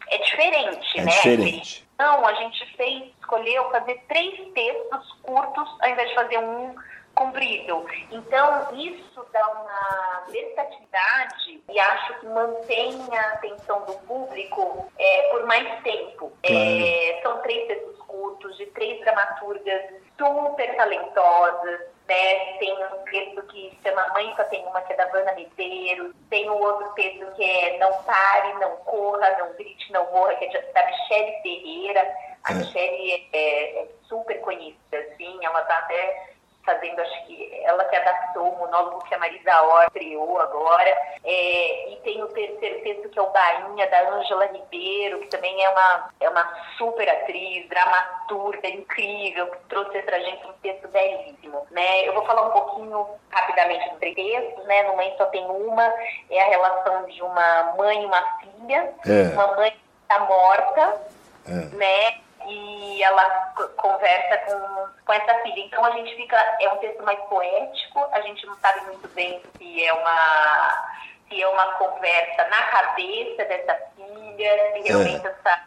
É diferente, É né? diferente. Então, a gente fez, escolheu fazer três textos curtos ao invés de fazer um comprido. Então, isso dá uma versatilidade e acho que mantém a atenção do público é, por mais tempo. É, são três textos curtos, de três dramaturgas super talentosas. Né? Tem um texto que se chama Mãe Só Tem Uma, que é da Vana Medeiros. Tem um outro texto que é Não Pare, Não Corra, Não Grite, Não Morra, que é da Michele Ferreira. A É. Michele é, é super conhecida, assim, ela está até fazendo, acho que ela que adaptou o monólogo que a Marisa Hort criou agora. É, e tem o terceiro texto que é o Bainha, da Ângela Ribeiro, que também é uma, é uma super atriz, dramaturga incrível, que trouxe pra gente um texto belíssimo. Né? Eu vou falar um pouquinho rapidamente dos três textos, né? No Mãe Só Tem Uma, é a relação de uma mãe e uma filha. É. Uma mãe que está morta, É. né? E ela conversa com, com essa filha. Então a gente fica. É um texto mais poético, a gente não sabe muito bem se é uma, se é uma conversa na cabeça dessa filha, se realmente essa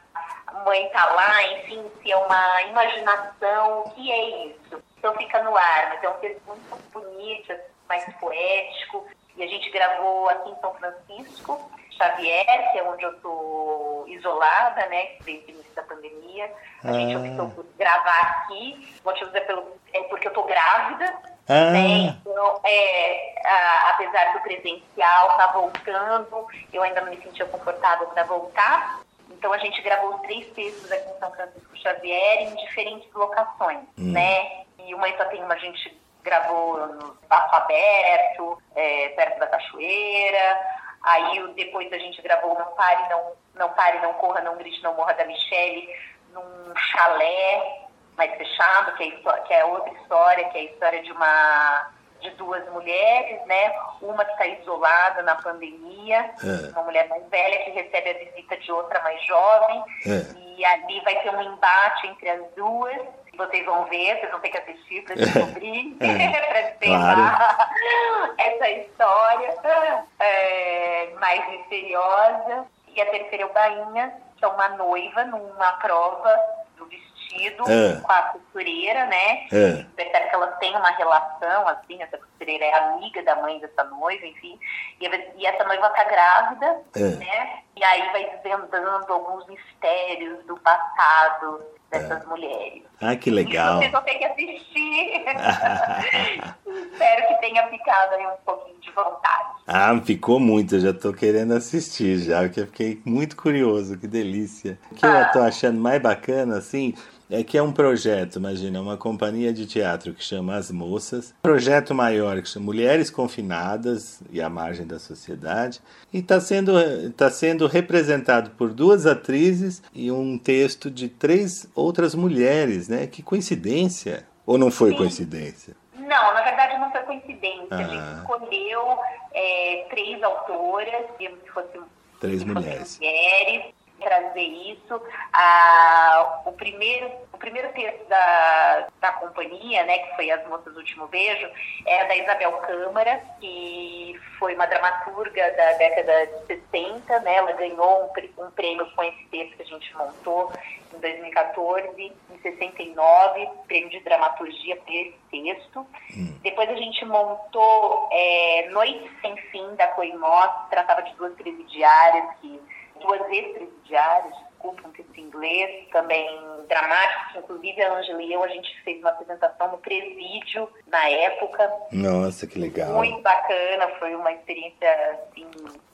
mãe tá lá, enfim, se é uma imaginação, o que é isso? Então fica no ar, mas é um texto muito bonito, mais poético. E a gente gravou aqui em São Francisco, Xavier, que é onde eu tô isolada, né, desde o início da pandemia. A gente Ah. optou por gravar aqui, motivos é, pelo, é porque eu tô grávida, Ah. né, então, é, a, apesar do presencial tá voltando, eu ainda não me sentia confortável para voltar. Então a gente gravou três textos aqui em São Francisco Xavier em diferentes locações, hum. né? E uma Itapema a gente gravou no espaço aberto, é, perto da cachoeira. Aí depois a gente gravou Não Pare, Não, não Pare, Não Corra, Não Grite, Não Morra da Michelle num chalé mais fechado, que é, que é outra história, que é a história de uma de duas mulheres, né? Uma que está isolada na pandemia, é. uma mulher mais velha que recebe a visita de outra mais jovem, é. e ali vai ter um embate entre as duas. Vocês vão ver, vocês vão ter que assistir para descobrir, é. para desvendar claro. essa história é, mais misteriosa. E a terceira é o Bainha, que é uma noiva numa prova do vestido é. com a costureira, né? É. Percebe que elas têm uma relação, assim, essa costureira é amiga da mãe dessa noiva, enfim. E, e essa noiva tá grávida, é. né? E aí vai desvendando alguns mistérios do passado dessas é. mulheres. Ah, que legal. E vocês vão ter que assistir. Espero que tenha ficado aí um pouquinho de vontade. Ah, ficou muito, eu já tô querendo assistir já, porque eu fiquei muito curioso, que delícia. O que ah. eu tô achando mais bacana, assim, é que é um projeto, imagina, uma companhia de teatro que chama As Moças, projeto maior que chama Mulheres Confinadas e à Margem da Sociedade, e está sendo, tá sendo representado por duas atrizes e um texto de três outras mulheres, né? Que coincidência! Ou não foi Sim. coincidência? Não, na verdade não foi coincidência. Ah. A gente ah. escolheu é, três autoras, digamos que fossem três mulheres. mulheres trazer isso. Ah, o, primeiro, o primeiro texto da, da companhia, né, que foi As Moças do Último Beijo, é da Isabel Câmara, que foi uma dramaturga da década de 60. Né, ela ganhou um, um prêmio com esse texto que a gente montou em 2014, em 69, prêmio de dramaturgia por esse texto. Hum. Depois a gente montou é, Noite Sem Fim, da Coimós, que tratava de duas presidiárias que duas ex-presidiárias, desculpa, um texto inglês, também dramático, inclusive a Angela e eu, a gente fez uma apresentação no presídio na época. Nossa, que legal. Muito bacana, foi uma experiência assim.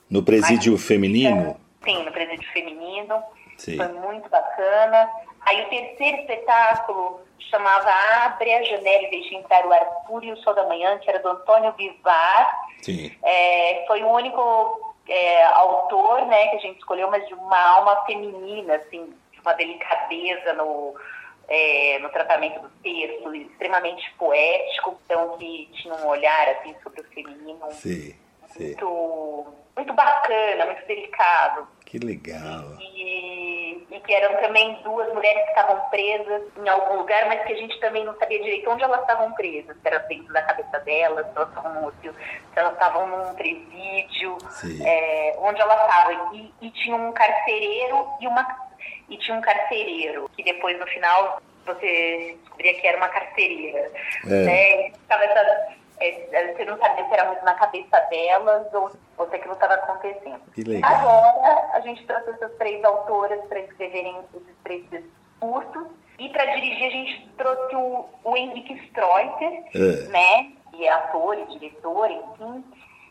No presídio feminino? Sim, no presídio feminino. Sim. Foi muito bacana. Aí o terceiro espetáculo chamava Abre a Janela e Deixe Entrar o Ar Puro e o Sol da Manhã, que era do Antônio Bivar. Sim. É, foi o único é, autor, né, que a gente escolheu, mas de uma alma feminina, assim, de uma delicadeza no, é, no tratamento do texto, extremamente poético, então que tinha um olhar assim sobre o feminino sim, muito, sim. muito bacana, muito delicado. Que legal. E, e, que eram também duas mulheres que estavam presas em algum lugar, mas que a gente também não sabia direito onde elas estavam presas. Se era dentro da cabeça delas, se elas estavam, se elas estavam num presídio, é, onde elas estavam. E, e tinha um carcereiro e uma e tinha um carcereiro, que depois no final você descobria que era uma carcereira. É. Né? Ficava essa é, você não sabia se era muito na cabeça delas ou, ou se aquilo estava acontecendo. Que legal. Agora, a gente trouxe essas três autoras para escreverem esses três cursos. E para dirigir, a gente trouxe o, o Henrique Streuter, é. né? Que é ator e diretor, enfim.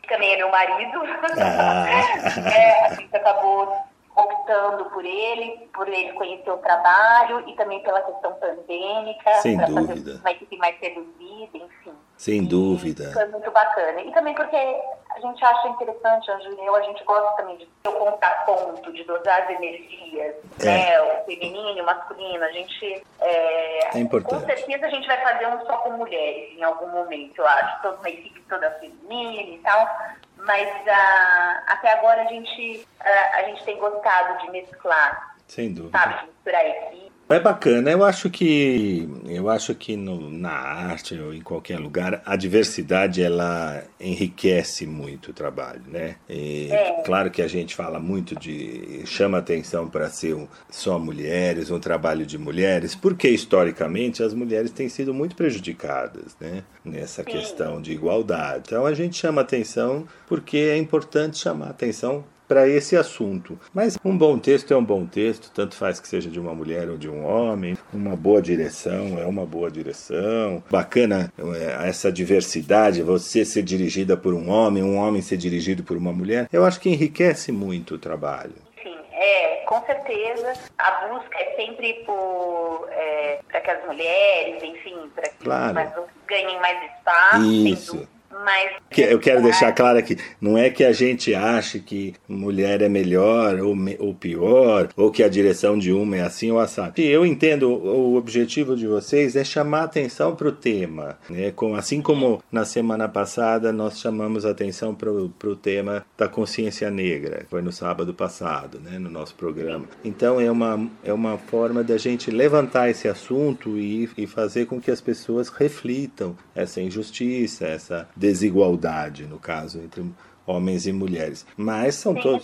Também é meu marido. Ah. é, a gente acabou optando por ele, por ele conhecer o trabalho e também pela questão pandêmica, Sem dúvida. uma equipe mais reduzida, enfim. Sem dúvida. Foi muito bacana. E também porque a gente acha interessante, eu, a gente gosta também de ter o contraponto, de dosar as energias, é. né? O feminino e o masculino. A gente. É, é importante. Com certeza a gente vai fazer um só com mulheres em algum momento, eu acho. Toda uma equipe toda feminina e tal. Mas uh, até agora a gente, uh, a gente tem gostado de mesclar. Sem dúvida. Sabe, misturar equipe é bacana, eu acho que eu acho que no, na arte ou em qualquer lugar a diversidade ela enriquece muito o trabalho, né? E, é. Claro que a gente fala muito de chama atenção para ser um, só mulheres, um trabalho de mulheres, porque historicamente as mulheres têm sido muito prejudicadas, né? Nessa Sim. questão de igualdade. Então a gente chama atenção porque é importante chamar atenção para esse assunto. Mas um bom texto é um bom texto, tanto faz que seja de uma mulher ou de um homem. Uma boa direção é uma boa direção. Bacana é, essa diversidade, você ser dirigida por um homem, um homem ser dirigido por uma mulher. Eu acho que enriquece muito o trabalho. Sim, é, com certeza. A busca é sempre por é, para que as mulheres, enfim, para que claro. mais, ganhem mais espaço. Isso. Mas eu quero deixar claro aqui, não é que a gente ache que mulher é melhor ou, ou pior, ou que a direção de uma é assim ou assado. Eu entendo o objetivo de vocês é chamar atenção para o tema, né? assim como na semana passada nós chamamos atenção para o tema da consciência negra, foi no sábado passado, né? no nosso programa. Então é uma, é uma forma da gente levantar esse assunto e, e fazer com que as pessoas reflitam essa injustiça, essa desigualdade, no caso, entre homens e mulheres. Mas são todos.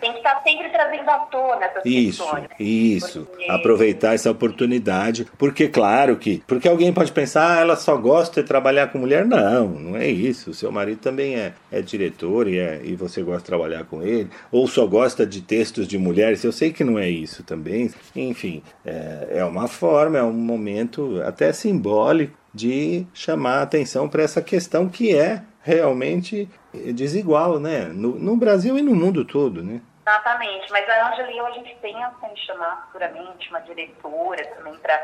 tem que estar sempre trazendo à tona essas isso, questões. Isso, porque... aproveitar essa oportunidade. Porque, claro que. Porque alguém pode pensar, ah, ela só gosta de trabalhar com mulher. Não, não é isso. O seu marido também é, é diretor e, é, e você gosta de trabalhar com ele. Ou só gosta de textos de mulheres. Eu sei que não é isso também. Enfim, é, é uma forma, é um momento até simbólico de chamar atenção para essa questão que é realmente desigual, né? No, no, Brasil e no mundo todo, né? Exatamente, mas a Angeli a gente pensa em chamar futuramente uma diretora também para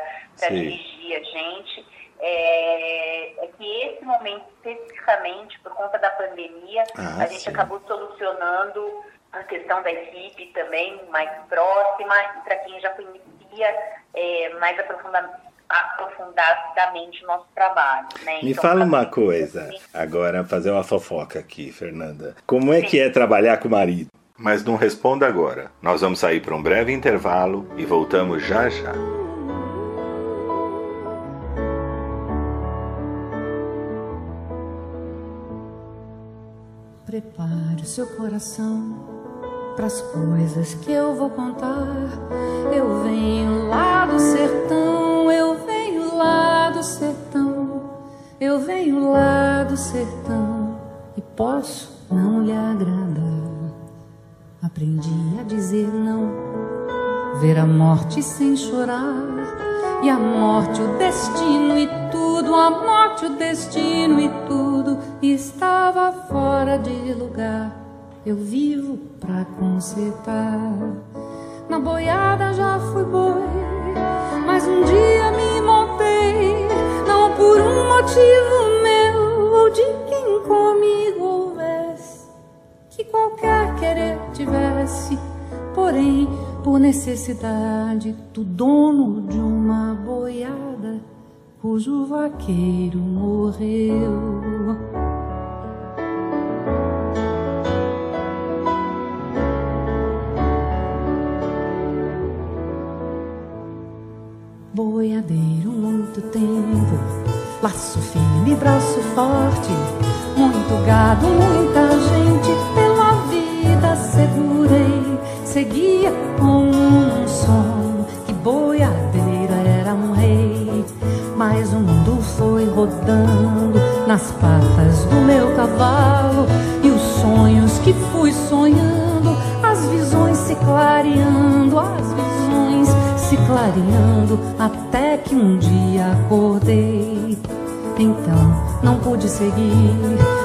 dirigir a gente. É, é, que esse momento, especificamente, por conta da pandemia, ah, a gente sim. acabou solucionando a questão da equipe também mais próxima, para quem já conhecia é, mais aprofundadamente aprofundadamente o nosso trabalho. Né? Me então, fala uma coisa, agora fazer uma fofoca aqui, Fernanda. Como é Sim. que é trabalhar com o marido? Mas não responda agora. Nós vamos sair para um breve intervalo e voltamos já já. Prepare o seu coração para as coisas que eu vou contar. Eu venho lá do sertão, eu venho lá do sertão, eu venho lá do sertão e posso não lhe agradar. Aprendi a dizer não, ver a morte sem chorar. E a morte, o destino e tudo, a morte, o destino e tudo estava fora de lugar eu vivo pra consertar. Na boiada já fui boi, mas um dia me montei, não por um motivo meu ou de quem comigo houvesse, que qualquer querer tivesse, porém por necessidade do dono de uma boiada cujo vaqueiro morreu. Boiadeiro muito tempo, laço firme, braço forte, muito gado, muita gente. Pela vida segurei, seguia com um som. Que boiadeira era um rei, mas o mundo foi rodando nas patas do meu cavalo. E os sonhos que fui sonhando, as visões se clareando, as visões se clareando até que um dia acordei. Então não pude seguir,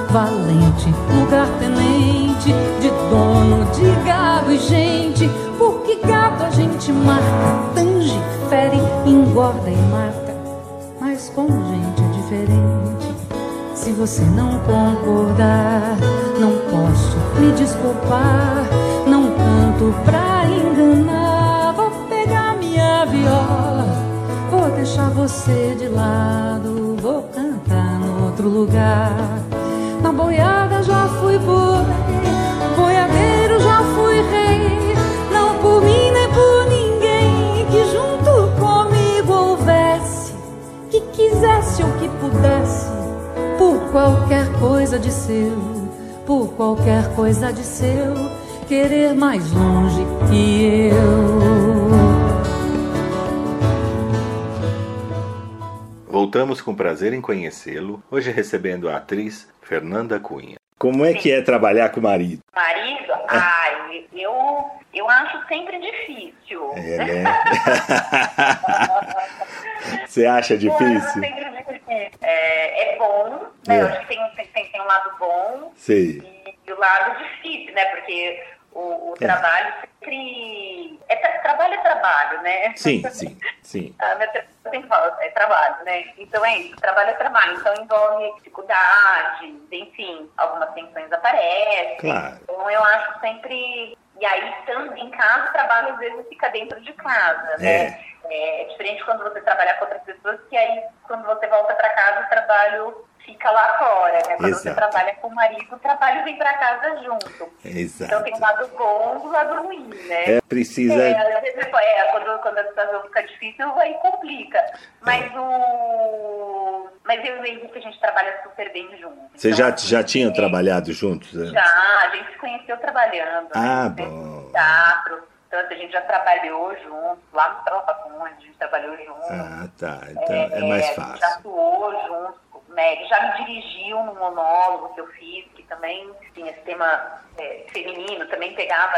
valente, lugar tenente, de dono de gado e gente. Porque gado a gente marca, tange, fere, engorda e mata. Mas com gente é diferente. Se você não concordar, não posso me desculpar. Não canto pra enganar viola. Vou deixar você de lado, vou cantar no outro lugar. Na boiada já fui boi, boiadeiro já fui rei. Não por mim nem por ninguém que junto comigo houvesse, que quisesse ou que pudesse, por qualquer coisa de seu, por qualquer coisa de seu, querer mais longe que eu. Voltamos com prazer em conhecê-lo, hoje recebendo a atriz Fernanda Cunha. Como é que é trabalhar com o marido? Marido? Ai, eu, eu acho sempre difícil. É, né? Você acha difícil? É, é bom, né? É. Eu acho que tem, tem, tem um lado bom Sim. E, e o lado difícil, né? Porque o, o é. trabalho sempre. É, trabalho é trabalho, né? Sim, sim, sim. A minha sempre fala, é trabalho, né? Então é isso, trabalho é trabalho. Então envolve dificuldades, enfim, algumas tensões aparecem. Claro. Então eu acho sempre. E aí, estando em casa, o trabalho às vezes fica dentro de casa, né? É. É diferente quando você trabalha com outras pessoas, que aí quando você volta para casa, o trabalho fica lá fora, né? Quando Exato. você trabalha com o marido, o trabalho vem para casa junto. Exato. Então tem um lado bom e um lado ruim, né? É, precisa... É, às vezes, é, quando, quando a situação fica difícil, aí complica. Mas é. o... Mas eu e o Henrique, a gente trabalha super bem juntos. Você então, já, assim, já tinham é... trabalhado juntos? Né? Já, a gente se conheceu trabalhando. Ah, né? bom. Teatro. Então, assim, a gente já trabalhou junto, lá no Tropa Comum, a gente trabalhou junto. Ah, tá. Então é, é mais fácil. A gente atuou junto né, ele já me dirigiu no monólogo que eu fiz, que também tinha esse tema é, feminino, também pegava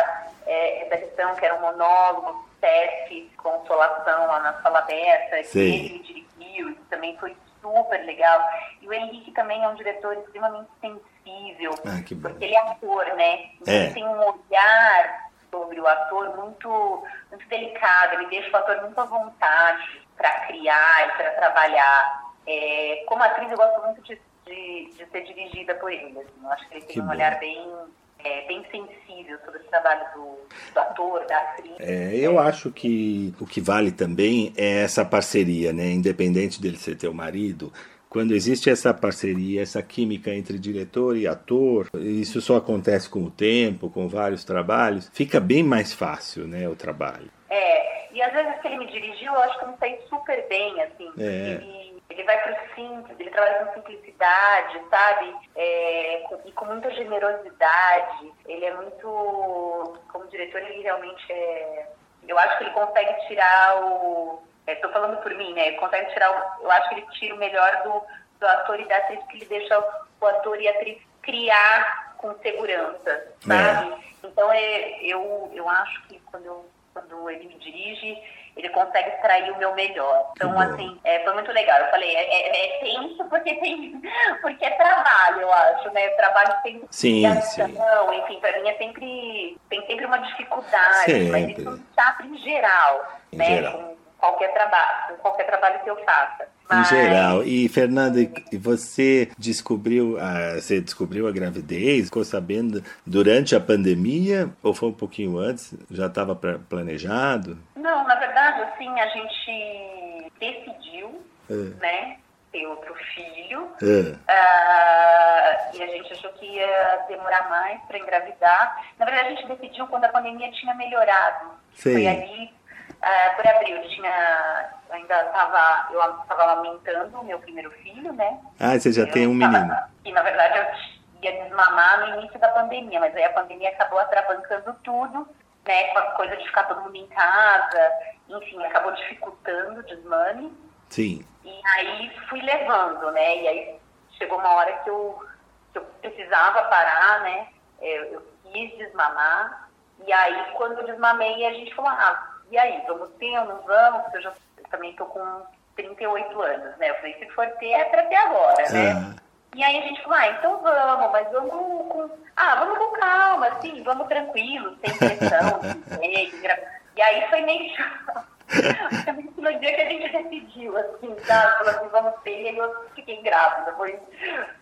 é, essa questão que era um monólogo, teste, consolação lá na sala aberta, que ele me dirigiu, isso também foi super legal. E o Henrique também é um diretor extremamente sensível, ah, porque ele é ator, né? Então é. Ele tem um olhar sobre o ator muito, muito delicado, ele deixa o ator muito à vontade para criar e para trabalhar. É, como atriz, eu gosto muito de, de, de ser dirigida por ele. Assim. Eu acho que ele tem que um bom. olhar bem, é, bem sensível sobre o trabalho do, do ator, da atriz. É, eu acho que o que vale também é essa parceria, né? Independente dele ser teu marido, quando existe essa parceria, essa química entre diretor e ator, isso só acontece com o tempo, com vários trabalhos, fica bem mais fácil, né, o trabalho. É, e às vezes que ele me dirigiu, eu acho que eu não sei super bem, assim. É. ele vai para o simples, ele trabalha com simplicidade, sabe? É, e com muita generosidade. Ele é muito. Como diretor, ele realmente é. Eu acho que ele consegue tirar o. Estou é, falando por mim, né? Ele consegue tirar o. Eu acho que ele tira o melhor do, do ator e da atriz, que ele deixa o ator e a atriz criar com segurança, sabe? É. Então, é, eu, eu acho que quando, eu, quando ele me dirige ele consegue extrair o meu melhor. Então, assim, é, foi muito legal. Eu falei, é, é, é, tenso porque tem, porque é trabalho, eu acho, né? O trabalho tem sim, sim. enfim, para mim é sempre, tem sempre uma dificuldade, sempre. mas isso no teatro em geral, em né? Geral. Com qualquer trabalho, qualquer trabalho que eu faça. Em geral. E, Fernanda, você descobriu a, você descobriu a gravidez? Ficou sabendo durante a pandemia ou foi um pouquinho antes? Já estava planejado? Não, na verdade, assim, a gente decidiu, é. né? Ter outro filho. É. Uh, e a gente achou que ia demorar mais para engravidar. Na verdade, a gente decidiu quando a pandemia tinha melhorado. Sim. Foi ali Uh, por abril, tinha, ainda estava, eu estava amamentando o meu primeiro filho, né? Ah, você já eu tem um tava, menino. E na verdade eu ia desmamar no início da pandemia, mas aí a pandemia acabou atravancando tudo, né? Com a coisa de ficar todo mundo em casa, enfim, acabou dificultando o desmame. Sim. E aí fui levando, né? E aí chegou uma hora que eu, que eu precisava parar, né? Eu, eu quis desmamar. E aí, quando eu desmamei, a gente falou, ah, e aí, vamos ter ou não vamos? Porque eu já eu também estou com 38 anos, né? Eu falei, se for ter, é para ter agora, né? E aí a gente falou, ah, então vamos, mas vamos com. Ah, vamos com calma, assim, vamos tranquilo, sem pressão, sem E aí foi meio no dia que a gente decidiu, assim, sabe? Falou assim, vamos ter, e aí eu fiquei grávida, foi,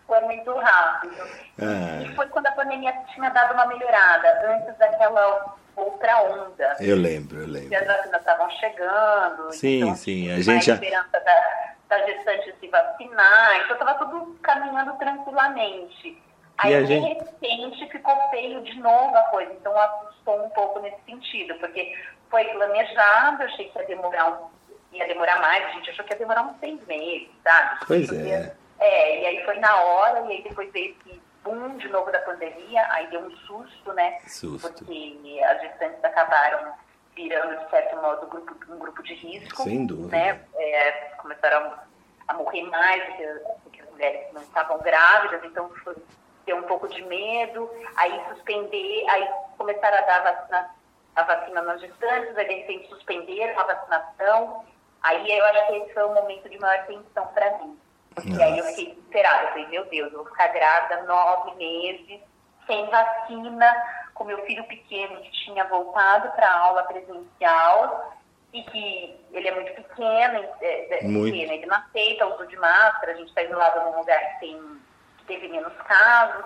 foi muito rápido. Ah. E foi quando a pandemia tinha dado uma melhorada, antes daquela outra onda. Eu lembro, eu lembro. E as vacinas estavam chegando. Sim, então, sim. A gente já... esperança da, da gestante se vacinar. Então estava tudo caminhando tranquilamente. Aí, de gente... repente, ficou feio de novo a coisa. Então, assustou um pouco nesse sentido, porque foi planejado, eu achei que ia demorar, um, ia demorar mais, a gente achou que ia demorar uns seis meses, sabe? Pois é. É, e aí foi na hora, e aí depois veio esse boom de novo da pandemia, aí deu um susto, né? Susto. Porque as gestantes acabaram virando, de certo modo, um grupo, um grupo de risco. Sem dúvida. Né? É, começaram a, morrer mais do que, do que, as mulheres não estavam grávidas, então foi, deu um pouco de medo, aí suspender, aí começaram a dar a vacina, a vacina nas gestantes, aí de repente suspenderam a vacinação. Aí eu acho que esse foi o momento de maior tensão para mim. Porque Nossa. aí eu fiquei desesperada. Eu falei, meu Deus, eu vou ficar grávida nove meses, sem vacina, com meu filho pequeno que tinha voltado para a aula presencial e que ele é muito pequeno, é, é muito. pequeno, ele não aceita o uso de máscara, a gente está isolado num lugar que, tem, que teve menos casos.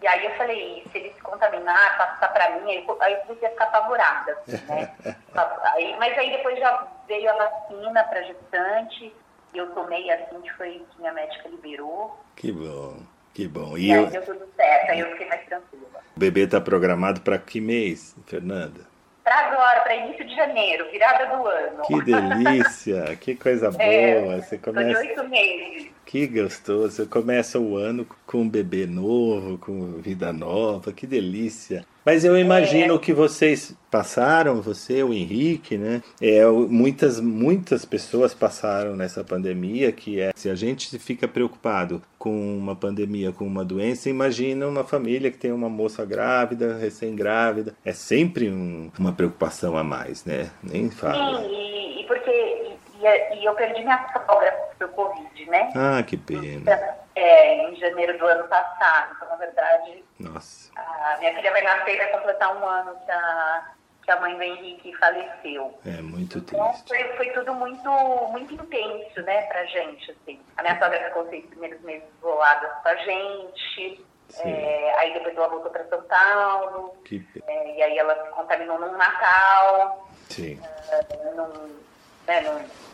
E aí eu falei, se ele se contaminar, passar para mim, aí, aí eu comecei a ficar apavorada. Né? aí, mas aí depois já veio a vacina para gestante, eu tomei assim que foi que minha médica liberou. Que bom, que bom. E, e eu... aí deu tudo certo, aí eu fiquei mais tranquila. O bebê está programado para que mês, Fernanda? Para agora, para início de janeiro, virada do ano. Que delícia, que coisa é, boa. É, Você começa... de oito meses. Que gostoso. Começa o ano com um bebê novo, com vida nova, que delícia. Mas eu imagino é. que vocês passaram, você, o Henrique, né? É, muitas, muitas pessoas passaram nessa pandemia, que é se a gente fica preocupado com uma pandemia, com uma doença, imagina uma família que tem uma moça grávida, recém-grávida. É sempre um, uma preocupação a mais, né? Nem fala. Sim, e, e porque e, e, eu perdi minha sogra pro Covid, né? Ah, que pena. Então, é, em janeiro do ano passado. Então, na verdade, Nossa. a minha filha vai nascer e vai completar um ano que a, que a mãe do Henrique faleceu. É muito então, triste. Foi, foi tudo muito, muito intenso, né, pra gente, assim. A minha sogra ficou seis primeiros meses isoladas com a gente. É, aí depois ela voltou para São Paulo. Que... É, e aí ela se contaminou num Natal. Sim. É, num, né, num,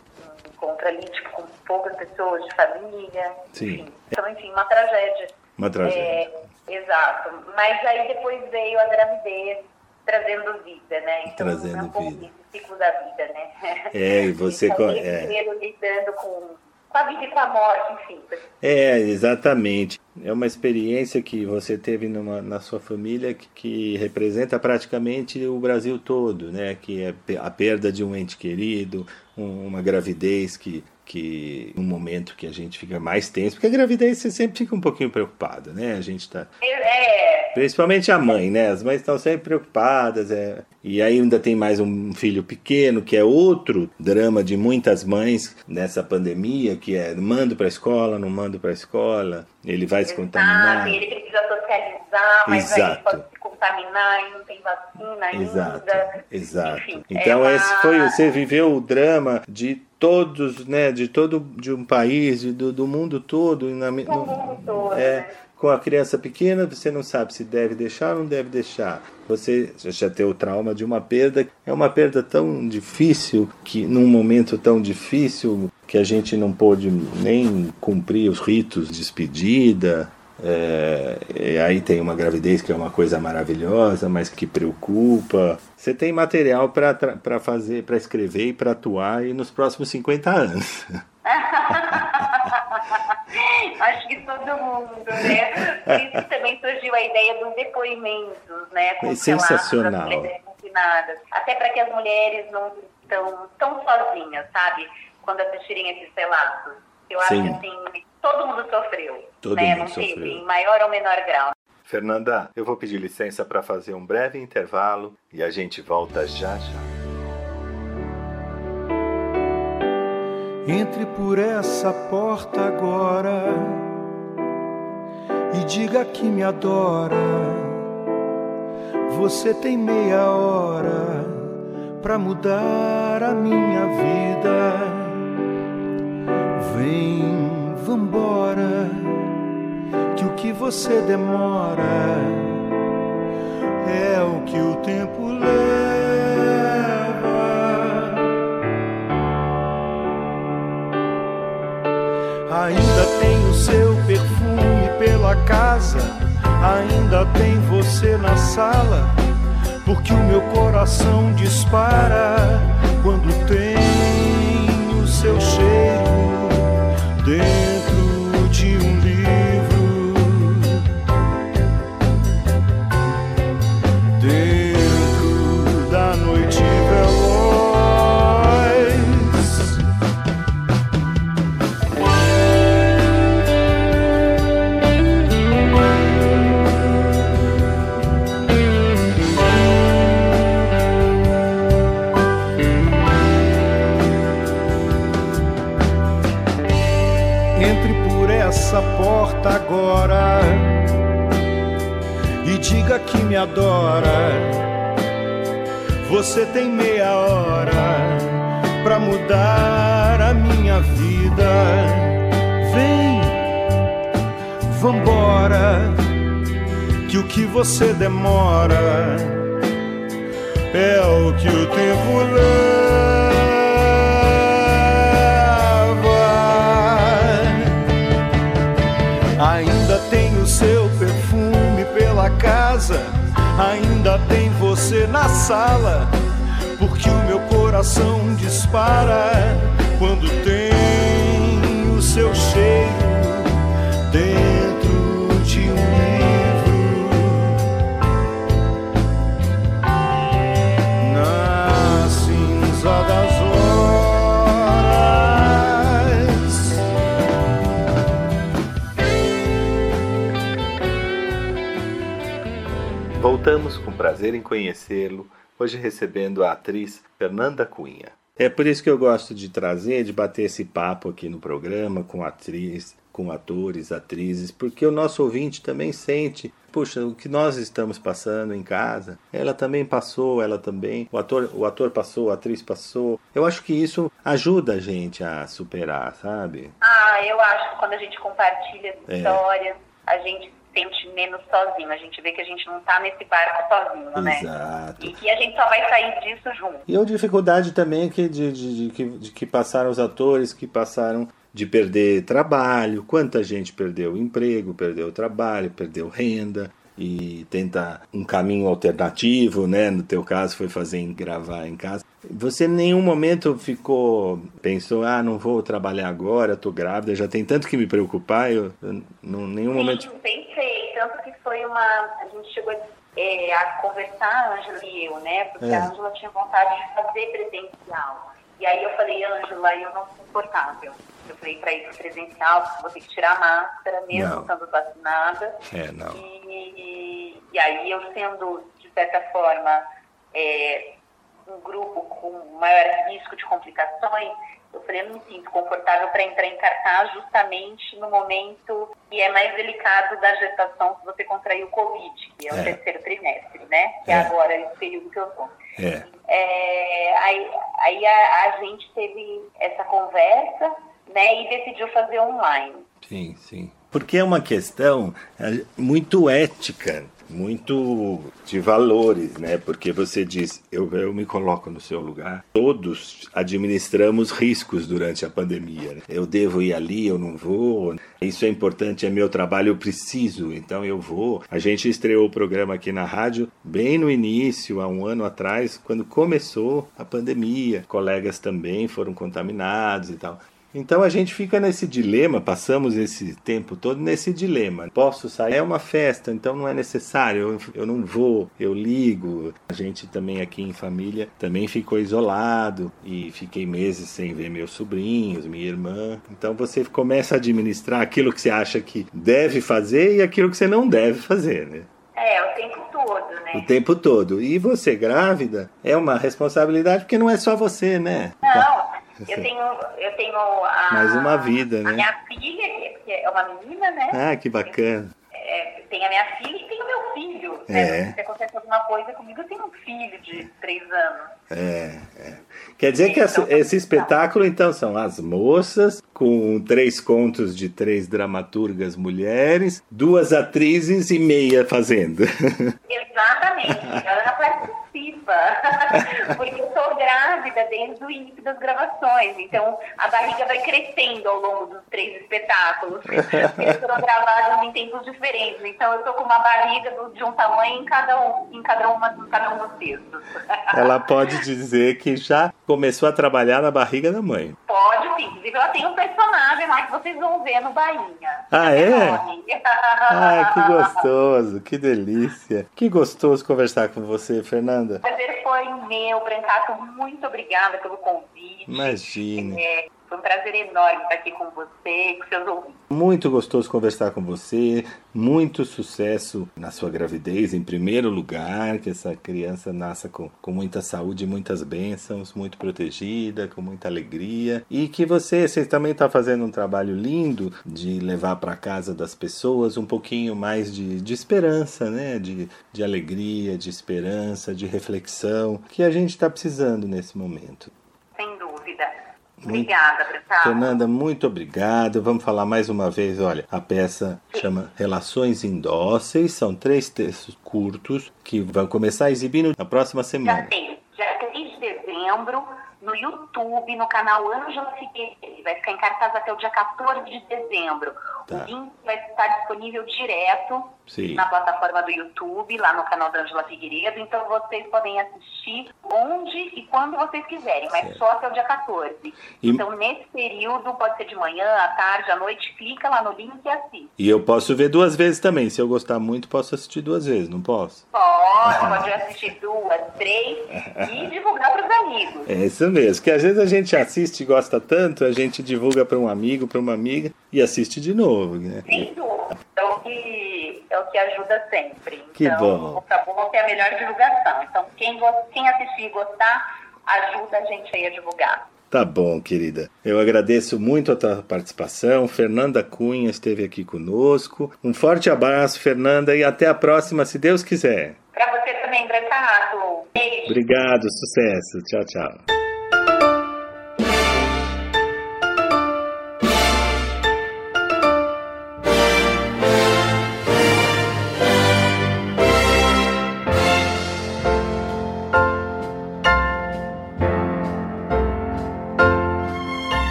encontro ali tipo, com poucas pessoas de família. Sim. Enfim. Então, enfim, uma tragédia. Uma tragédia. É, exato. Mas aí depois veio a gravidez trazendo vida, né? Então, trazendo é um vida. ciclo da vida, né? É, e você... então, é. lidando com com a vida e com a morte, enfim. É, exatamente. É uma experiência que você teve numa, na sua família que, que, representa praticamente o Brasil todo, né? Que é a perda de um ente querido, um, uma gravidez que que no momento que a gente fica mais tenso, porque a gravidez você sempre fica um pouquinho preocupada, né? A gente tá. É. Principalmente a mãe, né? As mães estão sempre preocupadas, é. E aí ainda tem mais um filho pequeno, que é outro drama de muitas mães nessa pandemia, que é mando para a escola, não mando para a escola, ele vai se contaminar. Ele precisa socializar, mas Exato. aí pode se contaminar e não tem vacina ainda. Exato, exato. Enfim, então é esse uma... foi, você viveu o drama de todos, né, de todo de um país, do, do mundo todo, na, no, mundo todo, é, né? com a criança pequena, você não sabe se deve deixar ou não deve deixar. Você já tem o trauma de uma perda, é uma perda tão difícil que num momento tão difícil que a gente não pôde nem cumprir os ritos de despedida, é, e aí tem uma gravidez que é uma coisa maravilhosa, mas que preocupa. Você tem material para fazer, para escrever e para atuar aí nos próximos 50 anos. Acho que todo mundo, né? Por isso também surgiu a ideia dos depoimentos, né? Com é sensacional. Até para que as mulheres não estão tão sozinhas, sabe? Quando assistirem esses relatos. Eu Sim. acho que assim, todo mundo sofreu. Todo né? mundo não sofreu. Teve, em maior ou menor grau. Fernanda, eu vou pedir licença para fazer um breve intervalo e a gente volta já já. Entre por essa porta agora e diga que me adora. Você tem meia hora para mudar a minha vida. Vem, vambora, que o que você demora é o que o tempo leva. Ainda tem o seu perfume pela casa, ainda tem você na sala, porque o meu coração dispara quando tem o seu cheiro dentro dispara quando tem o seu cheiro dentro de um livro. Na cinza das horas. Voltamos com prazer em conhecê-lo, hoje recebendo a atriz Fernanda Cunha. É por isso que eu gosto de trazer, de bater esse papo aqui no programa com atriz, com atores, atrizes, porque o nosso ouvinte também sente, puxa, o que nós estamos passando em casa, ela também passou, ela também, o ator, o ator passou, a atriz passou. Eu acho que isso ajuda a gente a superar, sabe? Ah, eu acho que quando a gente compartilha as É. histórias, a gente sente menos sozinho. A gente vê que a gente não tá nesse barco sozinho, né? Exato. E que a gente só vai sair disso junto. E a dificuldade também que de, de, de que, de que passaram os atores, que passaram de perder trabalho, quanta gente perdeu emprego, perdeu trabalho, perdeu renda e tenta um caminho alternativo, né? No teu caso foi fazer gravar em casa. Você em nenhum momento ficou pensou, ah, não vou trabalhar agora, tô grávida, já tem tanto que me preocupar, eu, eu não nenhum momento Sim, pensei. Tanto que foi uma. A gente chegou é, a conversar, a Ângela e eu, né? Porque É. a Ângela tinha vontade de fazer presencial. E aí eu falei, Ângela, eu não sou confortável. Eu falei, para ir presencial, vou ter que tirar a máscara, mesmo Não. estando vacinada. É, não. E, e aí eu sendo, de certa forma, é, um grupo com maior risco de complicações, eu falei, eu não me sinto confortável para entrar em cartaz justamente no momento que é mais delicado da gestação se você contrair o Covid, que é o É. terceiro trimestre, né? Que é, É. agora esse período que eu tô. É. É, aí aí a, a gente teve essa conversa, né, e decidiu fazer online. Sim, sim. Porque é uma questão é, muito ética, muito de valores, né? Porque você diz, eu, eu me coloco no seu lugar. Todos administramos riscos durante a pandemia. né? Eu devo ir ali, eu não vou. Isso é importante, é meu trabalho, eu preciso, então eu vou. A gente estreou o programa aqui na rádio bem no início, há um ano atrás, quando começou a pandemia. Colegas também foram contaminados e tal. Então a gente fica nesse dilema, passamos esse tempo todo nesse dilema. Posso sair? É uma festa, então não é necessário, eu, eu não vou, eu ligo. A gente também aqui em família também ficou isolado e fiquei meses sem ver meus sobrinhos, minha irmã. Então você começa a administrar aquilo que você acha que deve fazer e aquilo que você não deve fazer, né? É, o tempo todo, né? O tempo todo. E você grávida é uma responsabilidade porque não é só você, né? Não, eu tenho, eu tenho a. Mais uma vida, né? minha filha, que- que é uma menina, né? Ah, que bacana. É, tem a minha filha e tem o meu filho. É. Né? Se acontece alguma coisa comigo, eu tenho um filho de três anos. É, é. Quer dizer que esse, esse espetáculo, então, são as moças, com três contos de três dramaturgas mulheres, duas atrizes e meia fazendo. Exatamente, a Ana participa. Porque eu sou grávida desde o início das gravações. Então a barriga vai crescendo ao longo dos três espetáculos. Eles foram gravados em tempos diferentes. Então eu tô com uma barriga de um tamanho em cada um, em cada uma, em cada um dos textos. Ela pode dizer que já começou a trabalhar na barriga da mãe. Pode sim. Inclusive, ela tem um personagem lá que vocês vão ver no Bainha. Ah, é? Ai, que gostoso, que delícia. Que gostoso conversar com você, Fernanda. O prazer foi meu, Brancato. Muito obrigada pelo convite. Imagine. É, Foi um prazer enorme estar aqui com você com seus ouvintes. Muito gostoso conversar com você. Muito sucesso na sua gravidez, em primeiro lugar, que essa criança nasça com, com muita saúde muitas bênçãos, muito protegida, com muita alegria. E que você, você também está fazendo um trabalho lindo de levar para casa das pessoas um pouquinho mais de, de esperança, né? De, de alegria, de esperança, de reflexão, que a gente está precisando nesse momento. Obrigada, Bretão. Fernanda, muito obrigado. Vamos falar mais uma vez. Olha, a peça chama Relações Indóceis. São três textos curtos que vão começar a exibir na próxima semana. Já tem. Já 3 de dezembro, no YouTube, no canal Ângela Figueiredo. Vai ficar em cartaz até o dia 14 de dezembro. Tá. O link vai estar disponível direto Sim. na plataforma do YouTube, lá no canal da Ângela Figueiredo. Então vocês podem assistir onde e quando vocês quiserem, mas certo. só até o dia 14. E... Então, nesse período, pode ser de manhã, à tarde, à noite, clica lá no link e assiste. E eu posso ver duas vezes também. Se eu gostar muito, posso assistir duas vezes, não posso? Pode, pode assistir duas, três e divulgar para os amigos. É isso mesmo, que às vezes a gente assiste e gosta tanto, a gente divulga para um amigo, para uma amiga e assiste de novo, né? Sem dúvida. Então, que é o que ajuda sempre. Que então, bom. O Caboclo é a melhor divulgação. Então, quem, quem assistir e gostar, ajuda a gente aí a divulgar. Tá bom, querida. Eu agradeço muito a tua participação. Fernanda Cunha esteve aqui conosco. Um forte abraço, Fernanda, e até a próxima, se Deus quiser. Para você também, Brancato. Beijo. Obrigado, sucesso. Tchau, tchau.